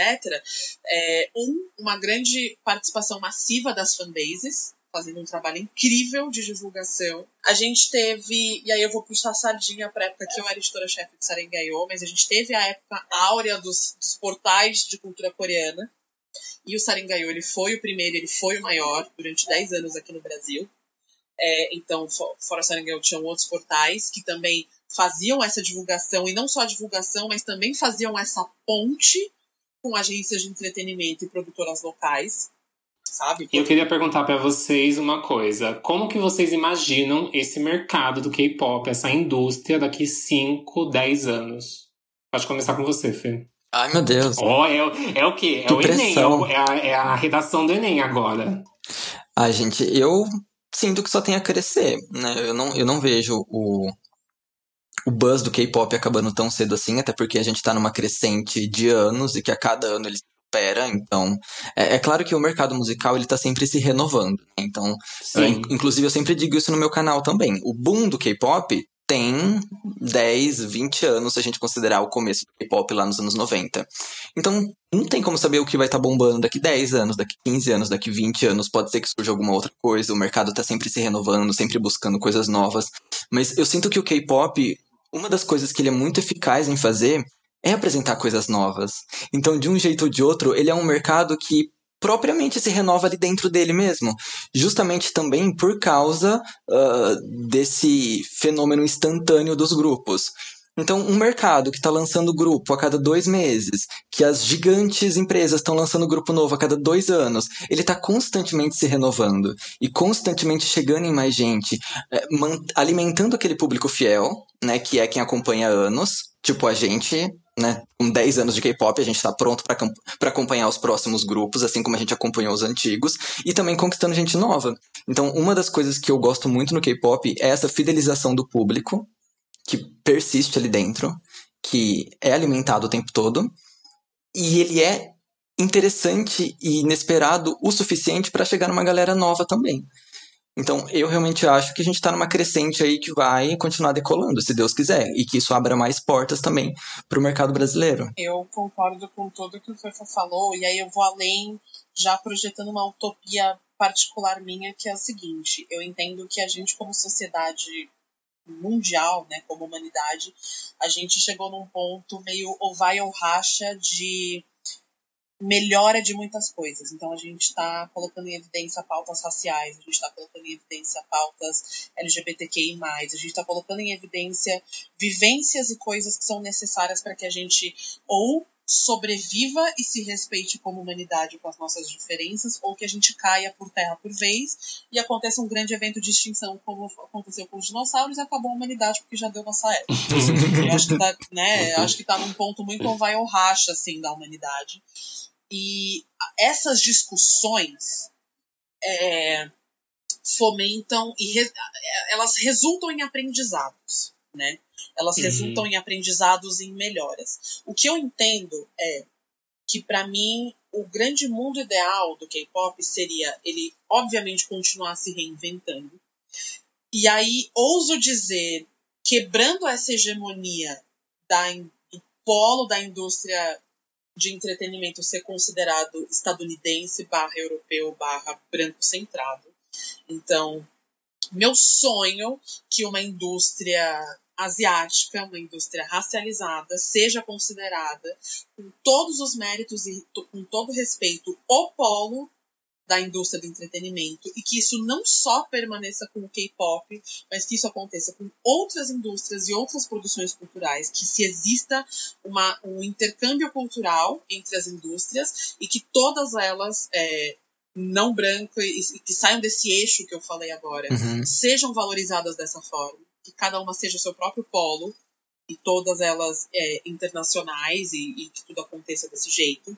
É, um, uma grande participação massiva das fanbases, fazendo um trabalho incrível de divulgação. A gente teve, e aí eu vou puxar sardinha para época que eu era editora-chefe de Sarengaiô, mas a gente teve a época áurea dos, dos portais de cultura coreana. E o Sarengaiô, ele foi o primeiro, ele foi o maior durante 10 anos aqui no Brasil. É, então, fora o Sarengaiô, tinham outros portais que também faziam essa divulgação, e não só a divulgação, mas também faziam essa ponte com agências de entretenimento e produtoras locais, sabe? Eu queria perguntar para vocês uma coisa. Como que vocês imaginam esse mercado do K-pop, essa indústria daqui 5, 10 anos? Pode começar com você, Fê. Ai, meu Deus. Oh, é, é o quê? É que o pressão. Enem, é, a, é a redação do Enem agora. Ai, gente, eu sinto que só tem a crescer, né? Eu não, eu não vejo o, o buzz do K-pop acabando tão cedo assim, até porque a gente tá numa crescente de anos e que a cada ano eles recupera, então é, é, claro que o mercado musical ele tá sempre se renovando, né? então eu, inclusive eu sempre digo isso no meu canal também. O boom do K-pop tem 10, 20 anos se a gente considerar o começo do K-pop lá nos anos 90. Então, não tem como saber o que vai estar tá bombando daqui 10 anos, daqui 15 anos, daqui 20 anos. Pode ser que surja alguma outra coisa. O mercado está sempre se renovando, sempre buscando coisas novas. Mas eu sinto que o K-pop, uma das coisas que ele é muito eficaz em fazer é apresentar coisas novas. Então, de um jeito ou de outro, ele é um mercado que propriamente se renova ali dentro dele mesmo. Justamente também por causa uh, desse fenômeno instantâneo dos grupos. Então, um mercado que está lançando grupo a cada dois meses, que as gigantes empresas estão lançando grupo novo a cada dois anos, ele está constantemente se renovando e constantemente chegando em mais gente, é, alimentando aquele público fiel, né, que é quem acompanha anos, tipo a gente, né, com 10 anos de K-pop, a gente está pronto para acompanhar os próximos grupos, assim como a gente acompanhou os antigos, e também conquistando gente nova. Então, uma das coisas que eu gosto muito no K-pop é essa fidelização do público, que persiste ali dentro, que é alimentado o tempo todo, e ele é interessante e inesperado o suficiente para chegar numa galera nova também. Então, eu realmente acho que a gente está numa crescente aí que vai continuar decolando, se Deus quiser, e que isso abra mais portas também para o mercado brasileiro. Eu concordo com tudo que o Fefa falou, e aí eu vou além, já projetando uma utopia particular minha, que é a seguinte: eu entendo que a gente, como sociedade mundial, né, como humanidade, a gente chegou num ponto meio ou vai ou racha de melhora de muitas coisas. Então a gente está colocando em evidência pautas raciais, a gente está colocando em evidência pautas LGBTQI+, a gente está colocando em evidência vivências e coisas que são necessárias para que a gente ou sobreviva e se respeite como humanidade com as nossas diferenças, ou que a gente caia por terra por vez e aconteça um grande evento de extinção, como aconteceu com os dinossauros, e acabou a humanidade porque já deu nossa época. [laughs] Eu acho que tá, né, acho que tá num ponto muito ou vai ou racha, assim, da humanidade. E essas discussões é, fomentam e re, elas resultam em aprendizados, né? Elas uhum. resultam em aprendizados e em melhoras. O que eu entendo é que para mim o grande mundo ideal do K-pop seria ele obviamente continuar se reinventando. E aí ouso dizer, quebrando essa hegemonia da, do polo da indústria de entretenimento ser considerado estadunidense barra europeu barra branco centrado. Então, meu sonho que uma indústria asiática, uma indústria racializada, seja considerada com todos os méritos e com todo respeito o polo da indústria do entretenimento e que isso não só permaneça com o K-pop, mas que isso aconteça com outras indústrias e outras produções culturais, que se exista uma, um intercâmbio cultural entre as indústrias e que todas elas é, não branco e, e, que saiam desse eixo que eu falei agora, uhum. sejam valorizadas dessa forma, que cada uma seja o seu próprio polo e todas elas é, internacionais e, e que tudo aconteça desse jeito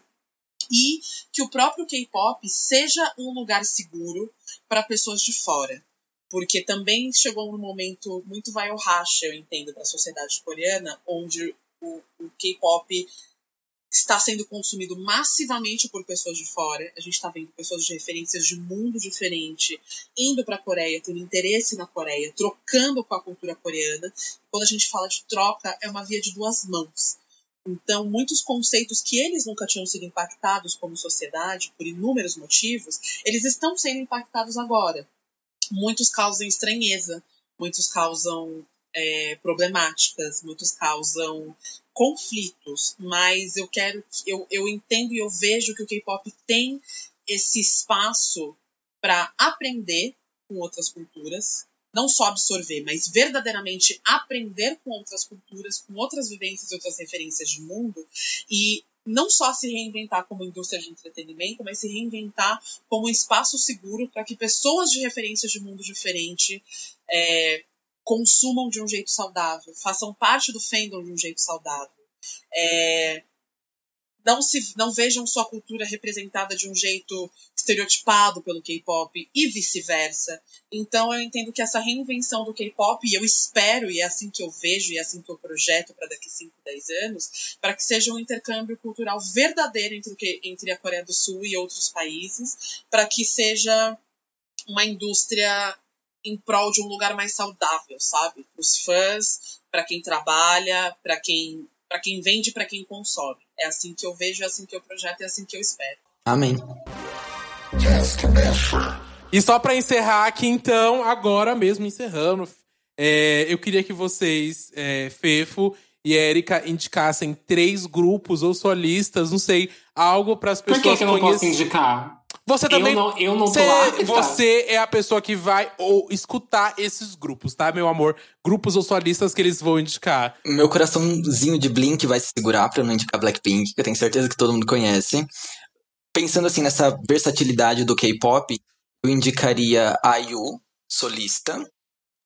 e que o próprio K-pop seja um lugar seguro para pessoas de fora. Porque também chegou um momento muito vai ao racha, eu entendo, para a sociedade coreana, onde o, o K-pop está sendo consumido massivamente por pessoas de fora. A gente está vendo pessoas de referências de mundo diferente indo para a Coreia, tendo interesse na Coreia, trocando com a cultura coreana. Quando a gente fala de troca, é uma via de duas mãos. Então, muitos conceitos que eles nunca tinham sido impactados como sociedade, por inúmeros motivos, eles estão sendo impactados agora. Muitos causam estranheza, muitos causam é, problemáticas, muitos causam conflitos, mas eu quero, eu, eu entendo e eu vejo que o K-pop tem esse espaço para aprender com outras culturas, não só absorver, mas verdadeiramente aprender com outras culturas, com outras vivências e outras referências de mundo e não só se reinventar como indústria de entretenimento, mas se reinventar como um espaço seguro para que pessoas de referências de mundo diferente é, consumam de um jeito saudável, façam parte do fandom de um jeito saudável. É, não se não vejam sua cultura representada de um jeito estereotipado pelo K-pop e vice-versa. Então eu entendo que essa reinvenção do K-pop, e eu espero, e é assim que eu vejo, e é assim que eu projeto para daqui 5, 10 anos, para que seja um intercâmbio cultural verdadeiro entre, o que, entre a Coreia do Sul e outros países, para que seja uma indústria em prol de um lugar mais saudável, sabe? Para os fãs, para quem trabalha, para quem para quem vende, para quem consome. É assim que eu vejo, é assim que eu projeto, é assim que eu espero. Amém. E só para encerrar aqui, então, agora mesmo encerrando, é, eu queria que vocês, é, Fefo e Érica, indicassem três grupos ou solistas, não sei, algo para as pessoas Por que, que eu não posso indicar? Você também. Eu não, eu não tô Você, apta. você é a pessoa que vai ou escutar esses grupos, tá, meu amor? Grupos ou solistas que eles vão indicar. Meu coraçãozinho de Blink vai se segurar pra eu não indicar Blackpink, que eu tenho certeza que todo mundo conhece. Pensando assim nessa versatilidade do K-pop, eu indicaria a IU, solista.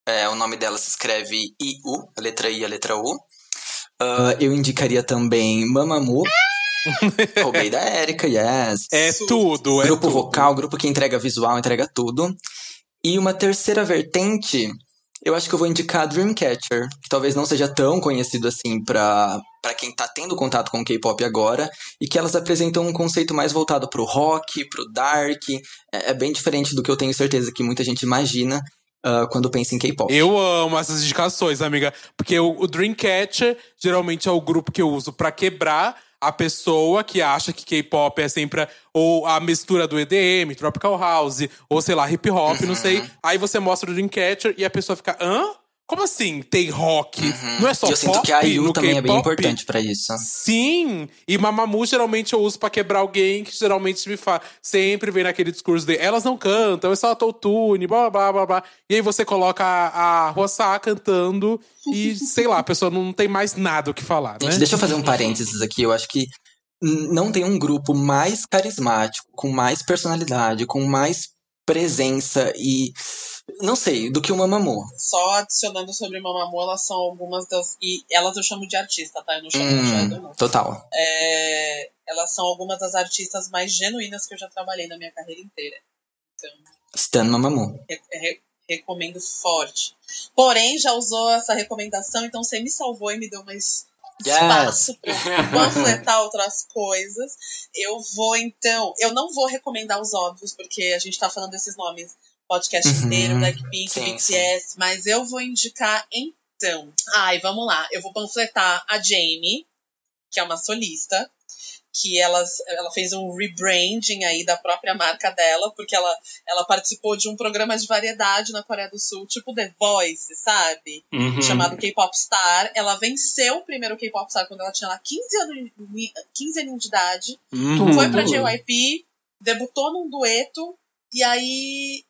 É, o nome dela se escreve IU, a letra I, a letra U. Ah, eu indicaria também Mamamoo. [laughs] Roubei da Erika, yes. É tudo, é grupo tudo. vocal, grupo que entrega visual, entrega tudo. E uma terceira vertente, eu acho que eu vou indicar Dreamcatcher, que talvez não seja tão conhecido assim pra, pra quem tá tendo contato com o K-pop agora, e que elas apresentam um conceito mais voltado pro rock, pro dark. É, é bem diferente do que eu tenho certeza que muita gente imagina ah, quando pensa em K-pop. Eu amo essas indicações, amiga. Porque o, o Dreamcatcher geralmente é o grupo que eu uso pra quebrar a pessoa que acha que K-pop é sempre a- ou a mistura do EDM, Tropical House, ou sei lá, hip hop, não sei. Aí você mostra o Dreamcatcher e a pessoa fica, hã? Como assim tem rock? Não é só e eu pop sinto que a IU também é bem importante pra isso. Sim! E Mamamoo geralmente eu uso pra quebrar alguém que geralmente me fala. Sempre vem naquele discurso de elas não cantam, é só autotune, blá blá blá blá. E aí você coloca a, a Rossá cantando e, sei lá, a pessoa não tem mais nada o que falar, né? Gente, deixa eu fazer um parênteses aqui. Eu acho que não tem um grupo mais carismático, com mais personalidade, com mais presença e. Não sei, do que o Mamamoo. Só adicionando sobre Mamamoo, elas são algumas das. E elas eu chamo de artista, tá? Eu não chamo de Hum, idol, não. total. É, elas são algumas das artistas mais genuínas que eu já trabalhei na minha carreira inteira. Então, Stan Mamamoo. re- re- recomendo forte. Porém, já usou essa recomendação, então você me salvou e me deu mais espaço para panfletar outras coisas. Eu vou, então. Eu não vou recomendar os óbvios, porque a gente tá falando desses nomes podcast Uhum. inteiro, Blackpink, Sim, BTS, mas eu vou indicar então. Ai, vamos lá. Eu vou panfletar a Jamie, que é uma solista, que elas, ela fez um rebranding aí da própria marca dela, porque ela, ela participou de um programa de variedade na Coreia do Sul, tipo The Voice, sabe? Uhum. chamado K-Pop Star. Ela venceu o primeiro K-Pop Star quando ela tinha lá 15 anos, 15 anos de idade. Uhum. Foi pra JYP, debutou num dueto, e aí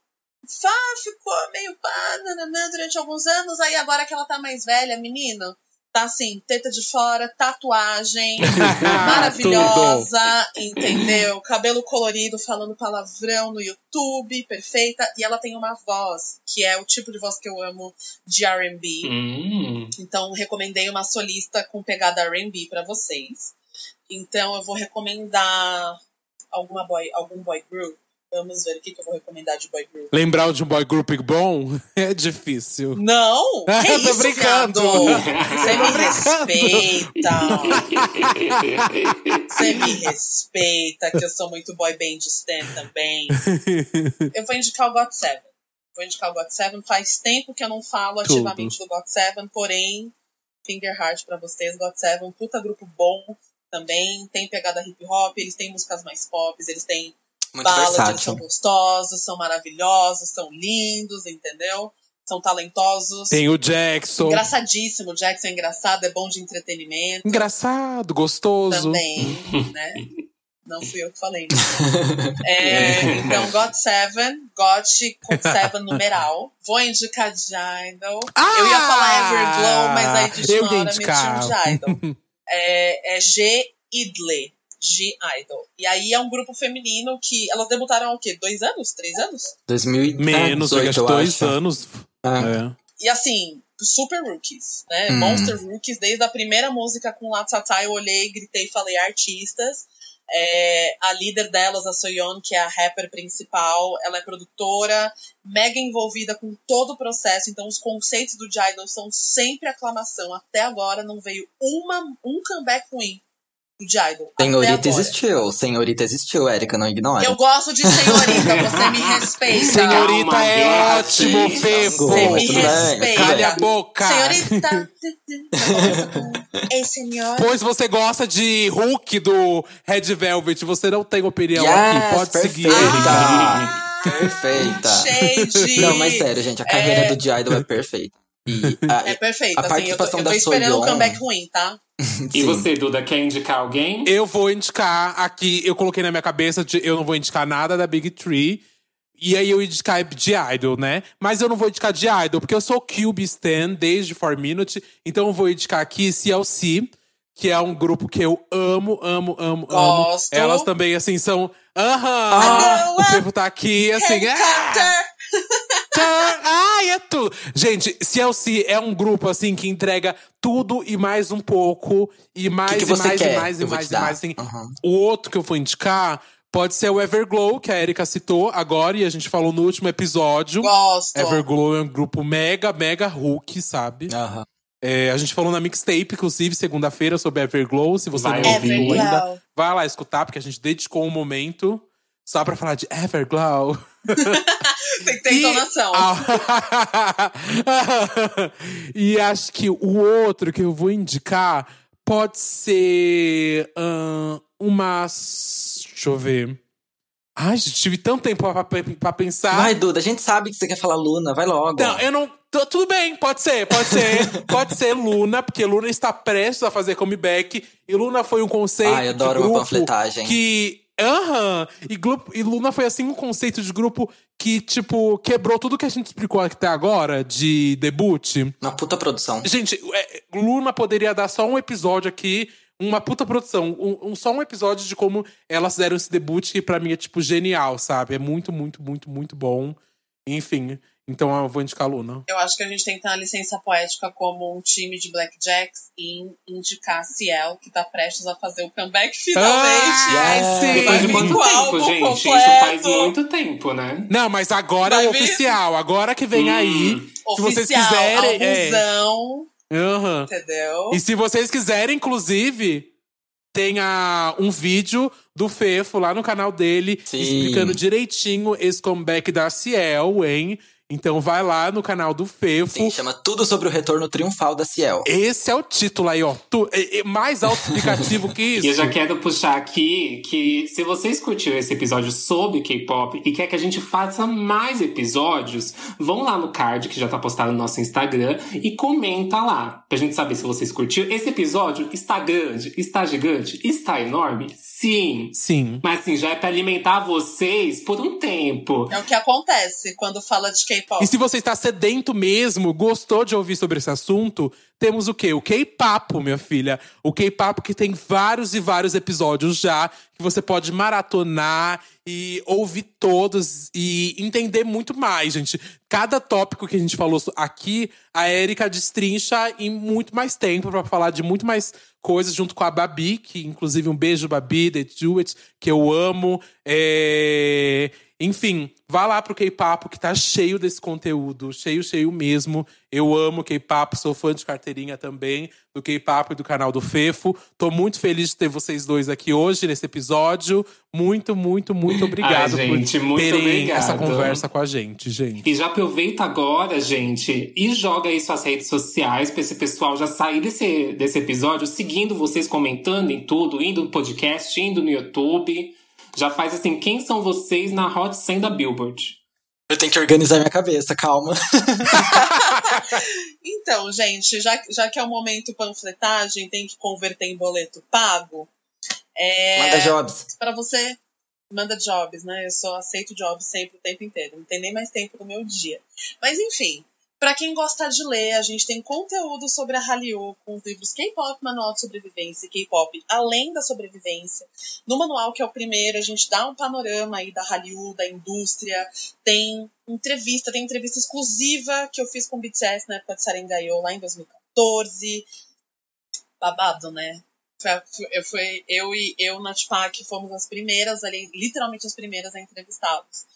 Fá ficou meio pá, nananã, durante alguns anos. Aí agora que ela tá mais velha, menino, tá assim, teta de fora, tatuagem, [laughs] maravilhosa, entendeu? Cabelo colorido, falando palavrão no YouTube, perfeita. E ela tem uma voz, que é o tipo de voz que eu amo de R&B. Hum. Então, recomendei uma solista com pegada R&B pra vocês. Então, eu vou recomendar alguma boy, algum boy group. Vamos ver o que, que eu vou recomendar de boy group. Lembrar de um boy group bom [laughs] é difícil. Não! [laughs] Que Tô isso, brincando. viado? [laughs] Você me respeita. Você me respeita, que eu sou muito boy band stan também. Eu vou indicar o God Seven. Vou indicar o God Seven. Faz tempo que eu não falo Tudo. ativamente do God Seven, porém, finger heart pra vocês. God Seven, puta grupo bom também. Tem pegada hip hop, eles têm músicas mais pop, eles têm Muito eles versátil. são gostosos, são maravilhosos, são lindos, entendeu? São talentosos. Tem o Jackson. Engraçadíssimo, o Jackson é engraçado, é bom de entretenimento. Engraçado, gostoso. Também, né? Não fui eu que falei. né? [laughs] É, então, God Seven, God com Seven numeral. Vou indicar de Idol. Ah! eu ia falar Everglow, mas aí de hora me indicar. tinha de Idol. [laughs] É, é G Idle. G Idol. E aí é um grupo feminino que. Elas debutaram há o quê? Dois anos? Três anos? 2018, Menos, eu acho eu dois acho. anos. Ah. É. E assim, super rookies, né? Hum. Monster rookies. Desde a primeira música com Latata, eu olhei, gritei, falei artistas. É, a líder delas, a Soyeon, que é a rapper principal, ela é produtora, mega envolvida com todo o processo. Então, os conceitos do J-Idol são sempre aclamação. Até agora não veio uma, um comeback ruim do J-Idol. até Senhorita existiu, senhorita existiu, Érica, não ignora. Eu gosto de senhorita, você me [laughs] respeita. Senhorita Calma, é ótimo. Fefo. Você me respeita. Calha a boca. Senhorita. [laughs] Ei, senhor. Pois você gosta de Hulk do Red Velvet, você não tem opinião Yes, aqui, pode seguir. perfeita. Ah, Perfeita. Shade. Não, mas sério, gente, a carreira É. do J-Idol é perfeita. E [laughs] a- É perfeito, A assim, eu tô, participação eu tô da esperando um Soyeon- comeback ruim, tá? [laughs] E você, Duda, quer indicar alguém? Eu vou indicar aqui, eu coloquei na minha cabeça, de, eu não vou indicar nada da Big Tree. E aí eu indicar de Idol, né? Mas eu não vou indicar de Idol, porque eu sou Cube Stan desde 4 Minute. Então eu vou indicar aqui CLC, que é um grupo que eu amo, amo, amo, Gosto. amo. Elas também, assim, são. Aham! Ah, o povo tá aqui, assim. ah! Tá, Ai, é tudo. Gente, CLC é um grupo, assim, que entrega tudo e mais um pouco. E mais, que e você mais, quer? e mais, e Eu vou mais, e mais, assim. Uhum. O outro que eu vou indicar pode ser o Everglow, que a Erika citou agora, e a gente falou no último episódio. Gosto. Everglow é um grupo mega, mega Hulk, sabe? Aham. É, a gente falou na mixtape, inclusive, segunda-feira, sobre Everglow. Se você Vai não ouviu ainda, Everglow. vai lá escutar, porque a gente dedicou um momento só pra falar de Everglow. [laughs] [laughs] Tem que ter entonação. [laughs] E acho que o outro que eu vou indicar pode ser uma. Deixa eu ver. Ai, gente, tive tanto tempo pra, pra- pra pensar. Vai, Duda, a gente sabe que você quer falar Luna, vai logo. Não, eu não. tu- Tudo bem, pode ser, pode ser. [laughs] pode ser Luna, porque Luna está prestes a fazer comeback. E Luna foi um conceito. Ai, adoro de uma panfletagem. Que. Aham! E, grupo- e Luna foi assim um conceito de grupo que, tipo, quebrou tudo que a gente explicou até agora de debut. Uma puta produção. Gente, é, Luna poderia dar só um episódio aqui, uma puta produção. Um, um- só um episódio de como elas fizeram esse debut, que pra mim é, tipo, genial, sabe? É muito, muito, muito, muito bom. Enfim, então eu vou indicar a Luna. Eu acho que a gente tem que ter uma licença poética como um time de Blackjacks e indicar a Ciel, que tá prestes a fazer o comeback finalmente. Ah, sim! Depois de quanto com tempo, gente? Isso completo. faz muito tempo, né? Não, mas agora é Vai o vir? oficial. Agora que vem Hum. aí. Se vocês Oficial, quiserem, é. albumzão, Aham. entendeu? E se vocês quiserem, inclusive, tem a- um vídeo do Fefo lá no canal dele, Sim. explicando direitinho esse comeback da Ciel, hein? Então vai lá no canal do Fefo. Sim, chama Tudo sobre o Retorno Triunfal da Ciel. Esse é o título aí, ó. Tu- é- é mais autoexplicativo que [laughs] isso. E eu já quero puxar aqui que se vocês curtiram esse episódio sobre K-pop e quer que a gente faça mais episódios, vão lá no card que já tá postado no nosso Instagram e comenta lá, pra gente saber se vocês curtiram. Esse episódio está grande, está gigante, está enorme? Sim. Sim. Mas assim, já é pra alimentar vocês por um tempo. É o que acontece quando fala de K-pop. E se você está sedento mesmo, gostou de ouvir sobre esse assunto, temos o quê? O K-Papo, minha filha. O K-Papo que tem vários e vários episódios já, que você pode maratonar e ouvir todos e entender muito mais, gente. Cada tópico que a gente falou aqui, a Erika destrincha em muito mais tempo para falar de muito mais coisas junto com a Babi, que inclusive um beijo, Babi, The Do que eu amo. É... Enfim, vá lá pro K-Papo que tá cheio desse conteúdo, cheio, cheio mesmo. Eu amo K-Papo, sou fã de carteirinha também, do K-Papo e do canal do Fefo. Tô muito feliz de ter vocês dois aqui hoje nesse episódio. Muito, muito, muito [laughs] obrigado gente, por muito terem obrigado. essa conversa com a gente, gente. E já aproveita agora, gente, e joga aí suas redes sociais pra esse pessoal já sair desse, desse episódio seguindo vocês, comentando em tudo, indo no podcast, indo no YouTube. Já faz assim, quem são vocês na Hot 100 da Billboard? Eu tenho que organizar minha cabeça, calma. [laughs] Então, gente, já, já que é o momento panfletagem, tem que converter em boleto pago. É, Manda jobs. Pra você, manda jobs, né? Eu só aceito jobs sempre o tempo inteiro. Não tem nem mais tempo no meu dia. Mas enfim, Para quem gosta de ler, a gente tem conteúdo sobre a Hallyu, com os livros K-pop, Manual de Sobrevivência e K-pop Além da Sobrevivência. No manual, que é o primeiro, a gente dá um panorama aí da Hallyu, da indústria, tem entrevista, tem entrevista exclusiva que eu fiz com o BTS na época de Sarengayo, lá em 2014. Babado, né? Eu, fui, eu e eu, Natpak, fomos as primeiras, ali, literalmente as primeiras a entrevistá-los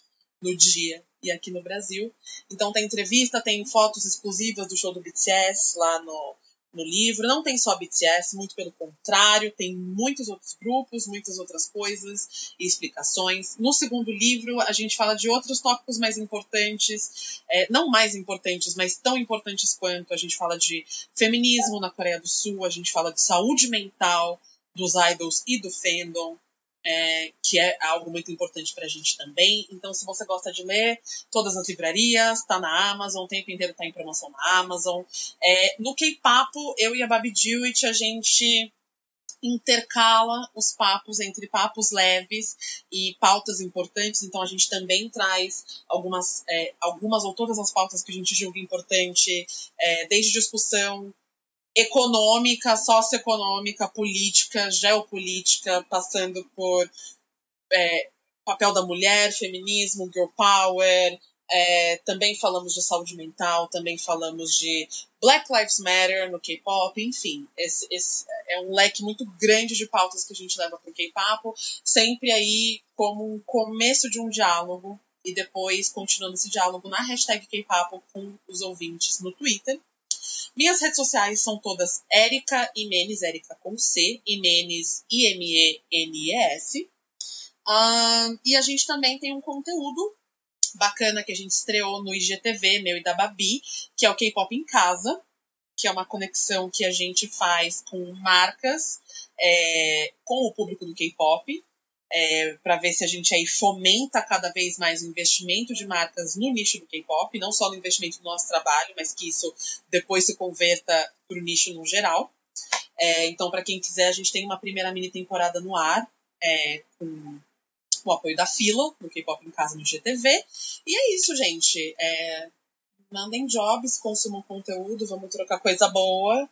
no dia e aqui no Brasil. Então tem entrevista, tem fotos exclusivas do show do BTS lá no, no livro. Não tem só BTS, muito pelo contrário, tem muitos outros grupos, muitas outras coisas e explicações. No segundo livro, a gente fala de outros tópicos mais importantes, é, não mais importantes, mas tão importantes quanto. A gente fala de feminismo na Coreia do Sul, a gente fala de saúde mental dos idols e do fandom é, que é algo muito importante para a gente também. Então, se você gosta de ler, todas as livrarias, está na Amazon, o tempo inteiro está em promoção na Amazon. É, no K-Papo, eu e a Babi Dewitt, a gente intercala os papos entre papos leves e pautas importantes. Então, a gente também traz algumas, é, algumas ou todas as pautas que a gente julga importante, é, desde discussão econômica, socioeconômica, política, geopolítica, passando por é, papel da mulher, feminismo, girl power. É, também falamos de saúde mental, também falamos de Black Lives Matter no K-pop, enfim, esse, esse, é um leque muito grande de pautas que a gente leva para o K-pop, sempre aí como um começo de um diálogo e depois continuando esse diálogo na hashtag K-pop com os ouvintes no Twitter. Minhas redes sociais são todas Erika Imenes, Erika com C, Imenes, I-M-E-N-E-S. Um, e a gente também tem um conteúdo bacana que a gente estreou no IGTV, meu e da Babi, que é o K-Pop em Casa, que é uma conexão que a gente faz com marcas, é, com o público do K-Pop é, para ver se a gente aí fomenta cada vez mais o investimento de marcas no nicho do K-pop, não só no investimento do nosso trabalho, mas que isso depois se converta para o nicho no geral. É, então, para quem quiser, a gente tem uma primeira mini temporada no ar, é, com o apoio da Fila, do K-pop em casa no GTV. E é isso, gente. É, mandem jobs, consumam conteúdo, vamos trocar coisa boa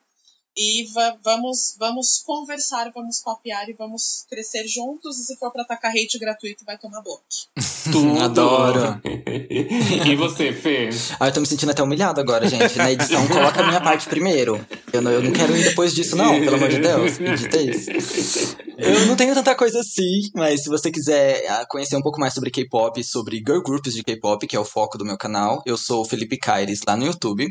e va vamos, vamos conversar, vamos papear e vamos crescer juntos. E se for para atacar hate gratuito, vai tomar bloco. [laughs] Tudo. Adoro. [laughs] e você, Fê? Ah, eu tô me sentindo até humilhado agora, gente. Na edição, coloca a minha parte primeiro. Eu não, eu não quero ir depois disso, não, pelo amor de Deus. Edita isso. Eu não tenho tanta coisa assim, mas se você quiser ah, conhecer um pouco mais sobre K-pop, sobre girl groups de K-pop, que é o foco do meu canal, eu sou o Felipe Caires lá no YouTube.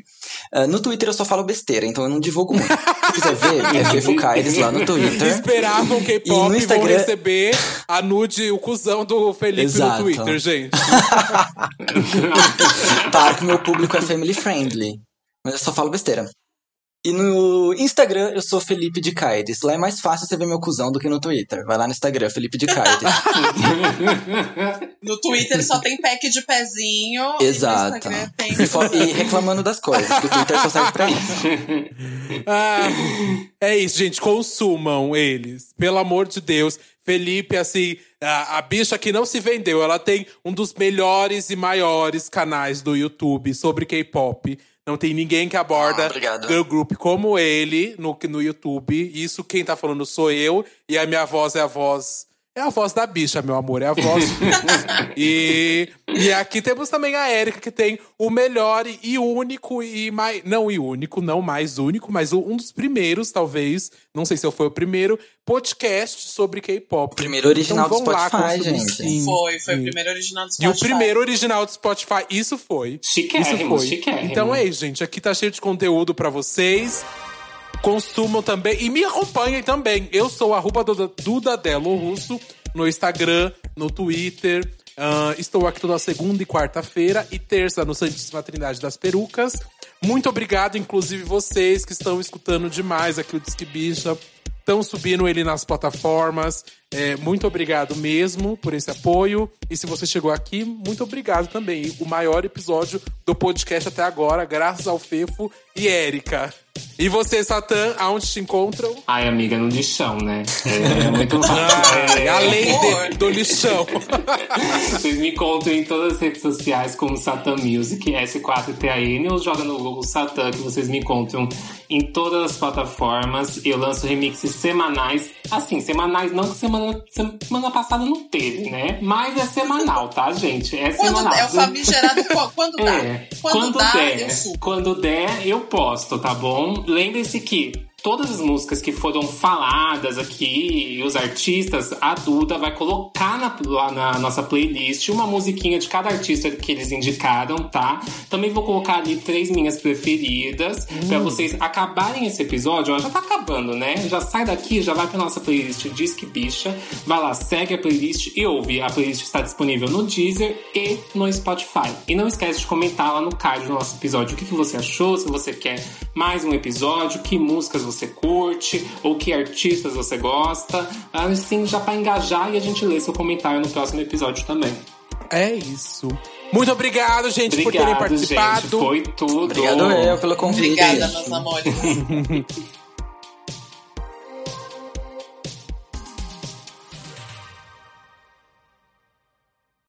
Uh, no Twitter eu só falo besteira, então eu não divulgo muito. Se quiser ver, é Fefo Caires lá no Twitter. Esperavam K-pop e Instagram... vão receber a nude, o cuzão do Felipe Exato. no Twitter, gente. [laughs] tá, que meu público é family friendly. Mas eu só falo besteira. E no Instagram eu sou Felipe de Caires. Lá é mais fácil você ver meu cuzão do que no Twitter. Vai lá no Instagram, Felipe de Caires. [laughs] no Twitter só tem pack de pezinho. Exato. E, tem... e, e reclamando das coisas, porque o Twitter só serve pra isso. [laughs] Ah, é isso, gente. Consumam eles. Pelo amor de Deus. Felipe, assim, a, a bicha que não se vendeu, ela tem um dos melhores e maiores canais do YouTube sobre K-pop. Não tem ninguém que aborda ah, girl group como ele no, no YouTube. Isso quem tá falando sou eu. E a minha voz é a voz é a voz da bicha, meu amor. É a voz. [laughs] e, e aqui temos também a Érica, que tem o melhor e único e mais. Não, e único, não mais único, mas um dos primeiros, talvez. Não sei se eu fui o primeiro, podcast sobre K-pop. Primeiro original então, do Spotify, gente. Sim, foi, foi sim. o primeiro original do Spotify. E o primeiro original do Spotify, isso foi. Chiquérrimo, isso foi. Chiquérrimo. Então é isso, gente. Aqui tá cheio de conteúdo para vocês consumam também e me acompanhem também. Eu sou arroba Duda Delo Russo no Instagram, no Twitter. Uh, estou aqui toda segunda e quarta-feira e terça no Santíssima Trindade das Perucas. Muito obrigado, inclusive vocês que estão escutando demais aqui o Disque Bicha. Estão subindo ele nas plataformas. É, muito obrigado mesmo por esse apoio. E se você chegou aqui, muito obrigado também. O maior episódio do podcast até agora, graças ao Fefo e Érica. E você, Satã, aonde te encontram? Ai, amiga, no lixão, né? É, é [laughs] muito fácil. Ah, É, além de- do lixão. [laughs] Vocês me encontram em todas as redes sociais como Satan Music, S4TAN, ou joga no Google Satan, que vocês me encontram em todas as plataformas. Eu lanço remixes semanais. Assim, semanais não que semana, semana passada não teve, né? Mas é semanal, tá, gente? É Quando semanal. [laughs] é o famigerado, qu- quando dá. É, Quando, dá, der, eu subo. quando der, eu posto, tá bom? Lembre-se que todas as músicas que foram faladas aqui, e os artistas, a Duda vai colocar na, lá na nossa playlist uma musiquinha de cada artista que eles indicaram, tá? Também vou colocar ali três minhas preferidas, pra vocês acabarem esse episódio, ó, já tá acabando, né? Já sai daqui, já vai pra nossa playlist Disque Bicha, vai lá, segue a playlist e ouve. A playlist está disponível no Deezer e no Spotify. E não esquece de comentar lá no card do nosso episódio o que, que você achou, se você quer mais um episódio, que músicas você curte, ou que artistas você gosta. Assim, já pra engajar e a gente lê seu comentário no próximo episódio também. É isso. Muito obrigado, gente, por terem Obrigado, participado. gente. Foi tudo. Obrigado eu pelo convite. Obrigada, meus amores. [laughs]